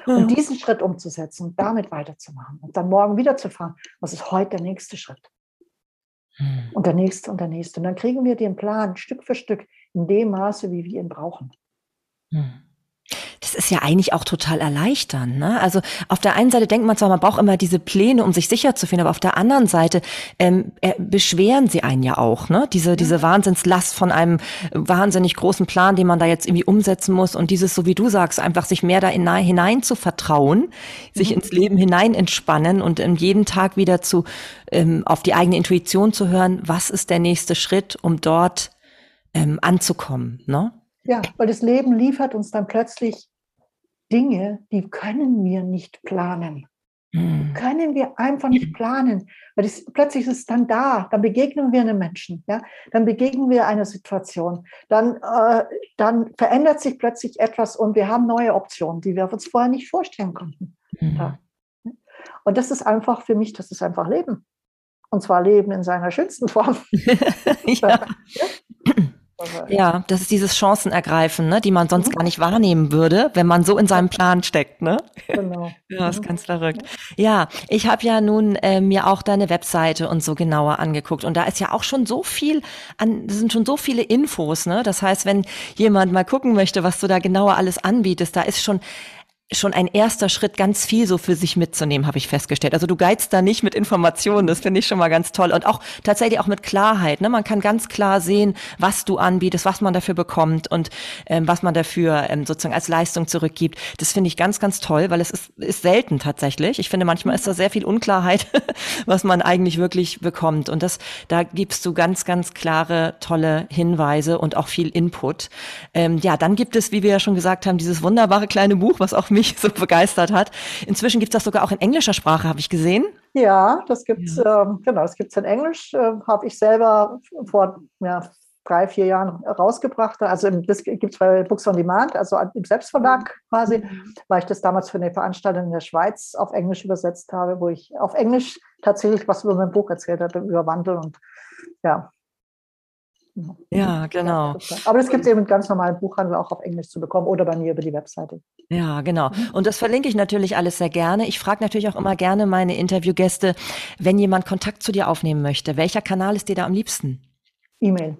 Und diesen Schritt umzusetzen, damit weiterzumachen und dann morgen wieder zu fahren, was ist heute der nächste Schritt? Mhm. Und der nächste und der nächste. Und dann kriegen wir den Plan Stück für Stück in dem Maße, wie wir ihn brauchen. Mhm das ist ja eigentlich auch total erleichternd. Ne? Also auf der einen Seite denkt man zwar, man braucht immer diese Pläne, um sich sicher zu fühlen, aber auf der anderen Seite ähm, äh, beschweren sie einen ja auch, ne? Diese, diese Wahnsinnslast von einem wahnsinnig großen Plan, den man da jetzt irgendwie umsetzen muss und dieses, so wie du sagst, einfach sich mehr da hinein, hinein zu vertrauen, sich mhm. ins Leben hinein entspannen und ähm, jeden Tag wieder zu ähm, auf die eigene Intuition zu hören, was ist der nächste Schritt, um dort ähm, anzukommen, ne? Ja, weil das Leben liefert uns dann plötzlich Dinge, die können wir nicht planen. Mhm. Können wir einfach nicht planen, weil das, plötzlich ist es dann da, dann begegnen wir einem Menschen, ja, dann begegnen wir einer Situation, dann, äh, dann verändert sich plötzlich etwas und wir haben neue Optionen, die wir uns vorher nicht vorstellen konnten. Mhm. Und das ist einfach für mich, das ist einfach Leben. Und zwar Leben in seiner schönsten Form. (laughs) ja. (laughs) ja. Das ist dieses Chancenergreifen, ne, die man sonst mhm. gar nicht wahrnehmen würde, wenn man so in seinem Plan steckt. Ne? Genau. (laughs) ja, ist mhm. ganz verrückt. Ja, ich habe ja nun äh, mir auch deine Webseite und so genauer angeguckt und da ist ja auch schon so viel an, das sind schon so viele Infos. Ne? Das heißt, wenn jemand mal gucken möchte, was du da genauer alles anbietest, da ist schon schon ein erster Schritt, ganz viel so für sich mitzunehmen, habe ich festgestellt. Also du geizt da nicht mit Informationen, das finde ich schon mal ganz toll. Und auch tatsächlich auch mit Klarheit. Ne? Man kann ganz klar sehen, was du anbietest, was man dafür bekommt und ähm, was man dafür ähm, sozusagen als Leistung zurückgibt. Das finde ich ganz, ganz toll, weil es ist, ist selten tatsächlich. Ich finde, manchmal ist da sehr viel Unklarheit, (laughs) was man eigentlich wirklich bekommt. Und das, da gibst du ganz, ganz klare, tolle Hinweise und auch viel Input. Ähm, ja, dann gibt es, wie wir ja schon gesagt haben, dieses wunderbare kleine Buch, was auch mich mich so begeistert hat. Inzwischen gibt es das sogar auch in englischer Sprache, habe ich gesehen. Ja, das gibt's, ja. Ähm, genau, das gibt es in Englisch. Äh, habe ich selber vor ja, drei, vier Jahren rausgebracht. Also das gibt es bei Books on Demand, also im Selbstverlag quasi, mhm. weil ich das damals für eine Veranstaltung in der Schweiz auf Englisch übersetzt habe, wo ich auf Englisch tatsächlich was über mein Buch erzählt habe, über Wandel und ja, ja, genau. Aber das gibt es eben im ganz normalen Buchhandel auch auf Englisch zu bekommen oder bei mir über die Webseite. Ja, genau. Mhm. Und das verlinke ich natürlich alles sehr gerne. Ich frage natürlich auch immer gerne meine Interviewgäste, wenn jemand Kontakt zu dir aufnehmen möchte, welcher Kanal ist dir da am liebsten? E-Mail.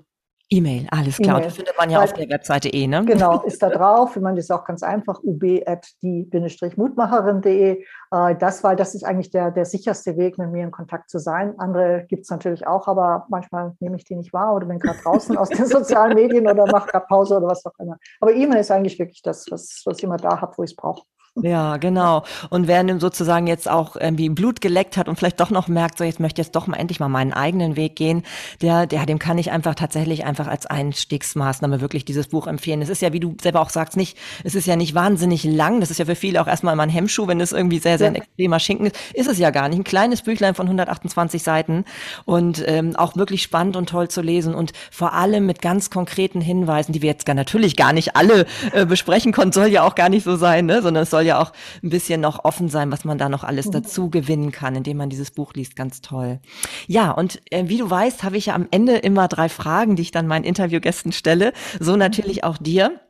E-Mail, alles klar. E das findet man ja Weil, auf der Webseite eh, ne? Genau, (laughs) ist da drauf. Ich meine, das ist auch ganz einfach, ub.die-mutmacherin.de. Äh, das, weil das ist eigentlich der, der sicherste Weg, mit mir in Kontakt zu sein. Andere gibt es natürlich auch, aber manchmal nehme ich die nicht wahr oder bin gerade draußen aus den (laughs) sozialen Medien oder mache gerade Pause oder was auch immer. Aber E-Mail ist eigentlich wirklich das, was, was ich immer da habe, wo ich es brauche. Ja, genau. Und wer sozusagen jetzt auch irgendwie Blut geleckt hat und vielleicht doch noch merkt, so jetzt möchte ich jetzt doch mal endlich mal meinen eigenen Weg gehen, der, der, dem kann ich einfach tatsächlich einfach als Einstiegsmaßnahme wirklich dieses Buch empfehlen. Es ist ja, wie du selber auch sagst, nicht, es ist ja nicht wahnsinnig lang. Das ist ja für viele auch erstmal immer ein Hemmschuh, wenn es irgendwie sehr, sehr ein extremer Schinken ist. Ist es ja gar nicht. Ein kleines Büchlein von 128 Seiten und ähm, auch wirklich spannend und toll zu lesen und vor allem mit ganz konkreten Hinweisen, die wir jetzt gar natürlich gar nicht alle äh, besprechen konnten, soll ja auch gar nicht so sein, ne? sondern es soll ja auch ein bisschen noch offen sein, was man da noch alles mhm. dazu gewinnen kann, indem man dieses Buch liest. Ganz toll. Ja, und äh, wie du weißt, habe ich ja am Ende immer drei Fragen, die ich dann meinen Interviewgästen stelle. So natürlich auch dir.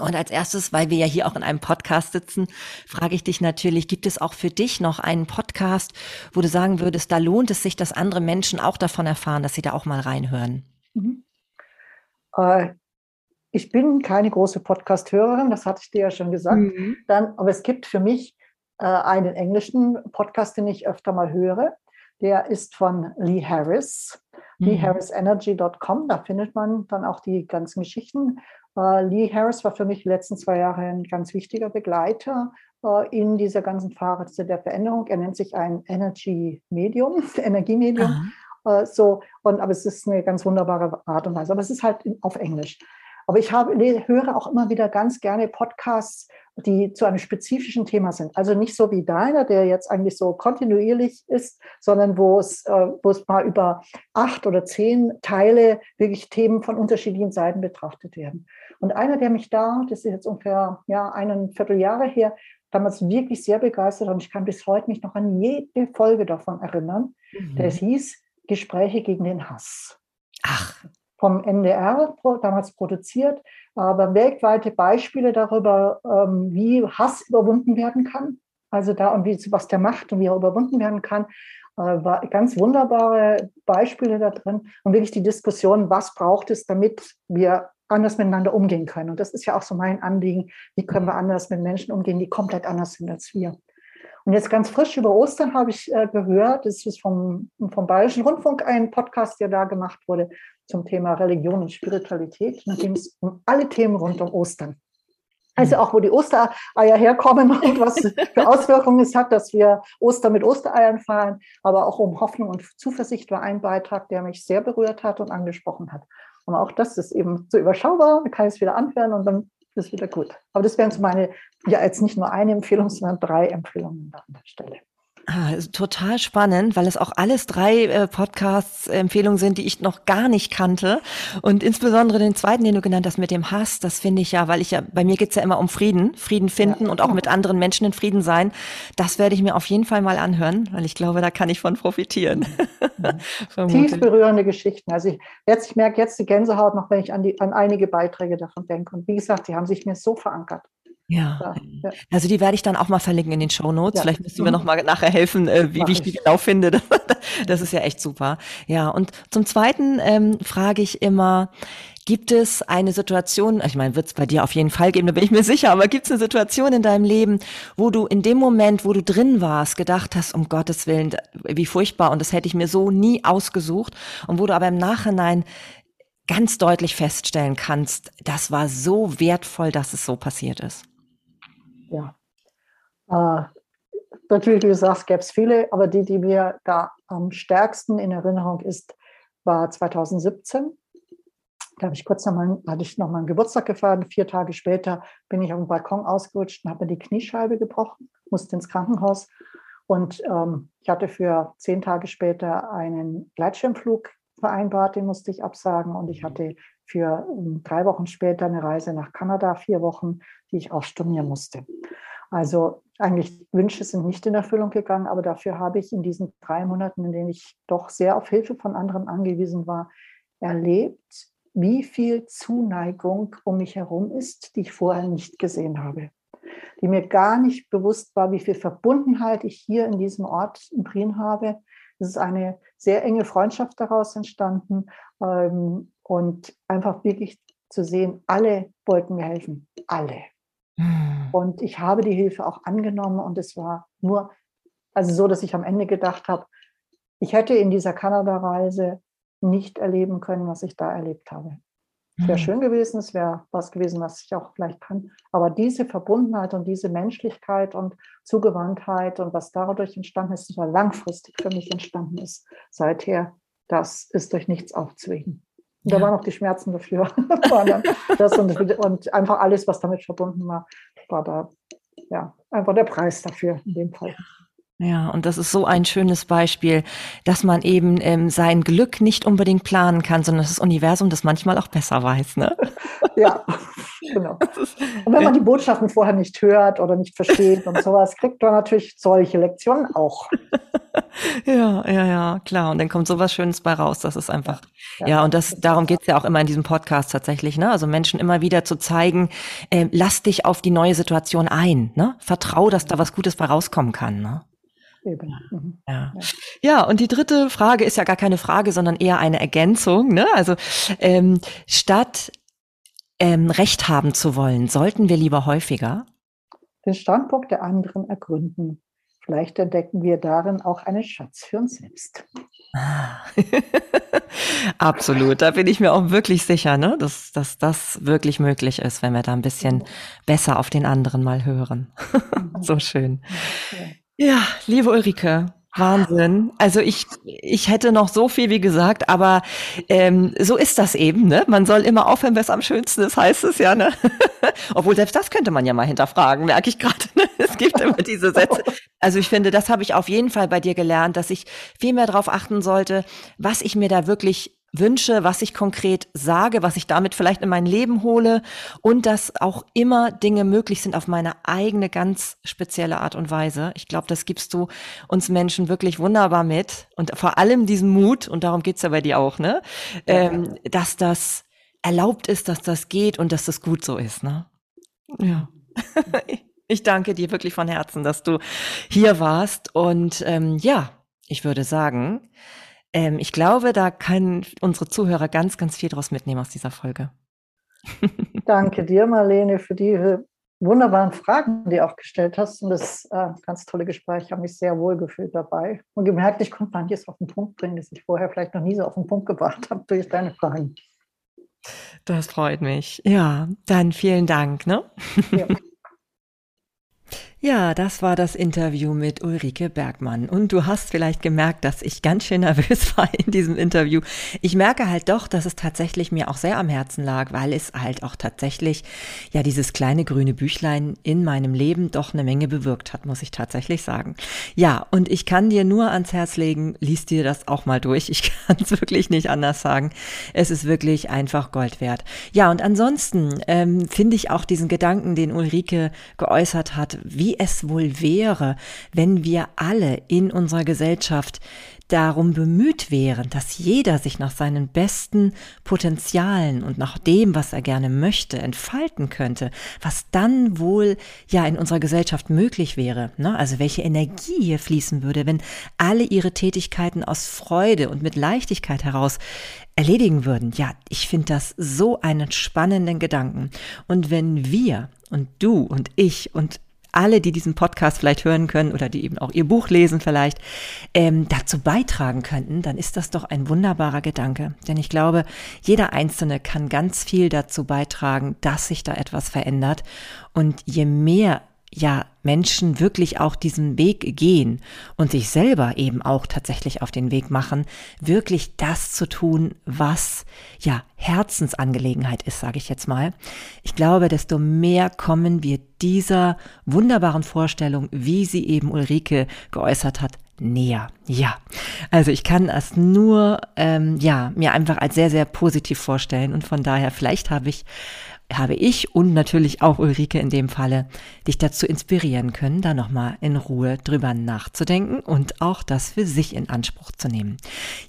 Und als erstes, weil wir ja hier auch in einem Podcast sitzen, frage ich dich natürlich, gibt es auch für dich noch einen Podcast, wo du sagen würdest, da lohnt es sich, dass andere Menschen auch davon erfahren, dass sie da auch mal reinhören? Mhm. Äh, ich bin keine große Podcast-Hörerin, das hatte ich dir ja schon gesagt. Mhm. Dann, aber es gibt für mich äh, einen englischen Podcast, den ich öfter mal höre. Der ist von Lee Harris, mhm. leeharrisenergy.com. Da findet man dann auch die ganzen Geschichten. Äh, Lee Harris war für mich die letzten zwei Jahre ein ganz wichtiger Begleiter äh, in dieser ganzen Phase der Veränderung. Er nennt sich ein Energy Medium, (laughs) Energiemedium. Äh, so, und, aber es ist eine ganz wunderbare Art und Weise. Aber es ist halt auf Englisch. Aber ich habe, höre auch immer wieder ganz gerne Podcasts, die zu einem spezifischen Thema sind. Also nicht so wie deiner, der jetzt eigentlich so kontinuierlich ist, sondern wo es, äh, wo es mal über acht oder zehn Teile wirklich Themen von unterschiedlichen Seiten betrachtet werden. Und einer, der mich da, das ist jetzt ungefähr ja, ein Vierteljahre her, damals wirklich sehr begeistert und ich kann bis heute mich noch an jede Folge davon erinnern, mhm. der hieß Gespräche gegen den Hass. Ach vom NDR damals produziert, aber weltweite Beispiele darüber, ähm, wie Hass überwunden werden kann. Also da und wie, was der macht und wie er überwunden werden kann, äh, war ganz wunderbare Beispiele da drin und wirklich die Diskussion, was braucht es, damit wir anders miteinander umgehen können. Und das ist ja auch so mein Anliegen, wie können wir anders mit Menschen umgehen, die komplett anders sind als wir. Und jetzt ganz frisch über Ostern habe ich äh, gehört, das ist vom, vom Bayerischen Rundfunk ein Podcast, der da gemacht wurde zum Thema Religion und Spiritualität. Ging es um alle Themen rund um Ostern. Also auch, wo die Ostereier herkommen (laughs) und was für Auswirkungen es hat, dass wir Ostern mit Ostereiern feiern. Aber auch um Hoffnung und Zuversicht war ein Beitrag, der mich sehr berührt hat und angesprochen hat. Und auch das ist eben so überschaubar, man kann es wieder anhören und dann ist wieder gut. Aber das wären so meine, ja jetzt nicht nur eine Empfehlung, sondern drei Empfehlungen an der Stelle. Ah, total spannend, weil es auch alles drei äh, Podcasts-Empfehlungen sind, die ich noch gar nicht kannte. Und insbesondere den zweiten, den du genannt hast mit dem Hass, das finde ich ja, weil ich ja, bei mir geht's ja immer um Frieden, Frieden finden ja. und auch mit anderen Menschen in Frieden sein. Das werde ich mir auf jeden Fall mal anhören, weil ich glaube, da kann ich von profitieren. Mhm. (laughs) Tief berührende Geschichten. Also ich, jetzt, ich merke jetzt die Gänsehaut noch, wenn ich an, die, an einige Beiträge davon denke. Und wie gesagt, die haben sich mir so verankert. Ja. ja. Also die werde ich dann auch mal verlinken in den Show Notes. Ja. Vielleicht müssen wir noch mal nachher helfen, äh, wie, wie ich die genau finde. (laughs) das ist ja echt super. Ja, und zum Zweiten ähm, frage ich immer, gibt es eine Situation, ich meine, wird es bei dir auf jeden Fall geben, da bin ich mir sicher, aber gibt es eine Situation in deinem Leben, wo du in dem Moment, wo du drin warst, gedacht hast, um Gottes Willen, wie furchtbar und das hätte ich mir so nie ausgesucht und wo du aber im Nachhinein ganz deutlich feststellen kannst, das war so wertvoll, dass es so passiert ist? Ja. Äh, natürlich, wie du sagst, gäbe es viele, aber die, die mir da am stärksten in Erinnerung ist, war 2017. Da habe ich kurz noch mal, hatte ich noch mal einen Geburtstag gefeiert. Vier Tage später bin ich auf dem Balkon ausgerutscht und habe mir die Kniescheibe gebrochen, musste ins Krankenhaus. Und ähm, ich hatte für zehn Tage später einen Gleitschirmflug vereinbart, den musste ich absagen. Und ich hatte für ähm, drei Wochen später eine Reise nach Kanada, vier Wochen, die ich auch stornieren musste. Also eigentlich Wünsche sind nicht in Erfüllung gegangen, aber dafür habe ich in diesen drei Monaten, in denen ich doch sehr auf Hilfe von anderen angewiesen war, erlebt, wie viel Zuneigung um mich herum ist, die ich vorher nicht gesehen habe. Die mir gar nicht bewusst war, wie viel Verbundenheit ich hier in diesem Ort in Prien habe. Es ist eine sehr enge Freundschaft daraus entstanden. Ähm, und einfach wirklich zu sehen, alle wollten mir helfen, alle. Hm. Und ich habe die Hilfe auch angenommen und es war nur, also so, dass ich am Ende gedacht habe, ich hätte in dieser Kanada-Reise nicht erleben können, was ich da erlebt habe. Es wäre mhm. schön gewesen, es wäre was gewesen, was ich auch vielleicht kann. Aber diese Verbundenheit und diese Menschlichkeit und Zugewandtheit und was dadurch entstanden ist, was langfristig für mich entstanden ist, seither, das ist durch nichts aufzuwiegen. Und ja. da waren auch die Schmerzen dafür. (laughs) das und, und, einfach alles, was damit verbunden war, war da ja einfach der Preis dafür in dem Fall. Ja, und das ist so ein schönes Beispiel, dass man eben ähm, sein Glück nicht unbedingt planen kann, sondern das Universum das manchmal auch besser weiß. Ne? (laughs) Ja, genau. (laughs) Und wenn man die Botschaften vorher nicht hört oder nicht versteht und sowas, kriegt man natürlich solche Lektionen auch. (laughs) Ja, ja, ja, klar. Und dann kommt sowas Schönes bei raus. Das ist einfach, ja, ja und das, darum geht's ja auch immer in diesem Podcast tatsächlich, ne? Also Menschen immer wieder zu zeigen, äh, lass dich auf die neue Situation ein, ne? Vertrau, dass da was Gutes bei rauskommen kann, ne? Eben. Mhm. Ja. ja, und die dritte Frage ist ja gar keine Frage, sondern eher eine Ergänzung. Ne? Also ähm, statt ähm, Recht haben zu wollen, sollten wir lieber häufiger den Standpunkt der anderen ergründen. Vielleicht entdecken wir darin auch einen Schatz für uns selbst. (laughs) Absolut, da bin ich mir auch wirklich sicher, ne? dass, dass das wirklich möglich ist, wenn wir da ein bisschen besser auf den anderen mal hören. (laughs) so schön. Ja, liebe Ulrike, Wahnsinn. Also ich, ich hätte noch so viel, wie gesagt, aber ähm, so ist das eben. Ne? Man soll immer aufhören, was am schönsten ist, heißt es ja. Ne? (laughs) Obwohl selbst das könnte man ja mal hinterfragen, merke ich gerade. Ne? (laughs) Es gibt immer diese Sätze. Also ich finde, das habe ich auf jeden Fall bei dir gelernt, dass ich viel mehr darauf achten sollte, was ich mir da wirklich wünsche, was ich konkret sage, was ich damit vielleicht in mein Leben hole und dass auch immer Dinge möglich sind auf meine eigene ganz spezielle Art und Weise. Ich glaube, das gibst du uns Menschen wirklich wunderbar mit und vor allem diesen Mut, und darum geht's ja bei dir auch, ne? Ähm, dass das erlaubt ist, dass das geht und dass das gut so ist, ne? Ja. (laughs) ich danke dir wirklich von Herzen, dass du hier warst und ähm, ja, ich würde sagen, ähm, ich glaube, da können unsere Zuhörer ganz, ganz viel draus mitnehmen aus dieser Folge. (laughs) Danke dir, Marlene, für die wunderbaren Fragen, die du auch gestellt hast. Und das äh, ganz tolle Gespräch. Ich habe mich sehr wohl gefühlt dabei und gemerkt, ich konnte manches auf den Punkt bringen, das ich vorher vielleicht noch nie so auf den Punkt gebracht habe durch deine Fragen. Das freut mich. Ja, dann vielen Dank. Ne? Ja. (laughs) Ja, das war das Interview mit Ulrike Bergmann. Und du hast vielleicht gemerkt, dass ich ganz schön nervös (laughs) war in diesem Interview. Ich merke halt doch, dass es tatsächlich mir auch sehr am Herzen lag, weil es halt auch tatsächlich, ja, dieses kleine grüne Büchlein in meinem Leben doch eine Menge bewirkt hat, muss ich tatsächlich sagen. Ja, und ich kann dir nur ans Herz legen, liest dir das auch mal durch. Ich (laughs) kann es wirklich nicht anders sagen. Es ist wirklich einfach Gold wert. Ja, und ansonsten ähm, finde ich auch diesen Gedanken, den Ulrike geäußert hat, wie es wohl wäre, wenn wir alle in unserer Gesellschaft darum bemüht wären, dass jeder sich nach seinen besten Potenzialen und nach dem, was er gerne möchte, entfalten könnte, was dann wohl ja in unserer Gesellschaft möglich wäre. Ne? Also welche Energie hier fließen würde, wenn alle ihre Tätigkeiten aus Freude und mit Leichtigkeit heraus erledigen würden. Ja, ich finde das so einen spannenden Gedanken. Und wenn wir und du und ich und alle, die diesen Podcast vielleicht hören können oder die eben auch ihr Buch lesen vielleicht, ähm, dazu beitragen könnten, dann ist das doch ein wunderbarer Gedanke. Denn ich glaube, jeder Einzelne kann ganz viel dazu beitragen, dass sich da etwas verändert. Und je mehr ja Menschen wirklich auch diesen Weg gehen und sich selber eben auch tatsächlich auf den Weg machen, wirklich das zu tun, was ja Herzensangelegenheit ist, sage ich jetzt mal. Ich glaube, desto mehr kommen wir dieser wunderbaren Vorstellung, wie sie eben Ulrike geäußert hat, näher. Ja, also ich kann es nur ähm, ja mir einfach als sehr sehr positiv vorstellen und von daher vielleicht habe ich habe ich und natürlich auch Ulrike in dem Falle dich dazu inspirieren können, da nochmal in Ruhe drüber nachzudenken und auch das für sich in Anspruch zu nehmen.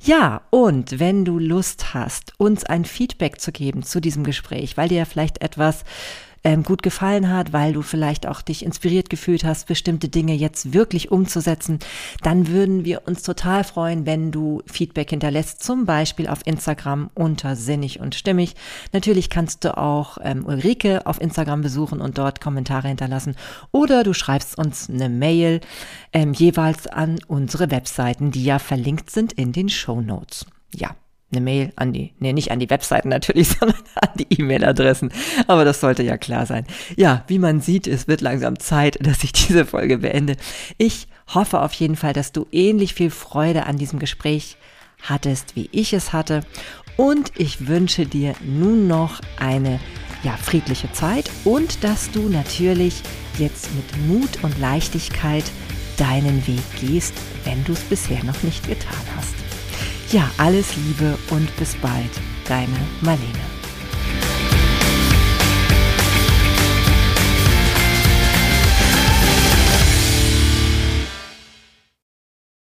Ja, und wenn du Lust hast, uns ein Feedback zu geben zu diesem Gespräch, weil dir vielleicht etwas ähm, gut gefallen hat, weil du vielleicht auch dich inspiriert gefühlt hast, bestimmte Dinge jetzt wirklich umzusetzen, dann würden wir uns total freuen, wenn du Feedback hinterlässt, zum Beispiel auf Instagram unter sinnig und stimmig. Natürlich kannst du auch ähm, Ulrike auf Instagram besuchen und dort Kommentare hinterlassen oder du schreibst uns eine Mail ähm, jeweils an unsere Webseiten, die ja verlinkt sind in den Show Notes. Ja, eine Mail an die, nee, nicht an die Webseiten natürlich, (laughs) sondern an die E-Mail-Adressen. Aber das sollte ja klar sein. Ja, wie man sieht, es wird langsam Zeit, (laughs) dass ich diese Folge beende. Ich hoffe auf jeden Fall, dass du ähnlich viel Freude an diesem Gespräch hattest, wie ich es hatte. Und ich wünsche dir nun noch eine ja, friedliche Zeit und dass du natürlich jetzt mit Mut und Leichtigkeit deinen Weg gehst, wenn du es bisher noch nicht getan hast. Ja, alles Liebe und bis bald, deine Marlene.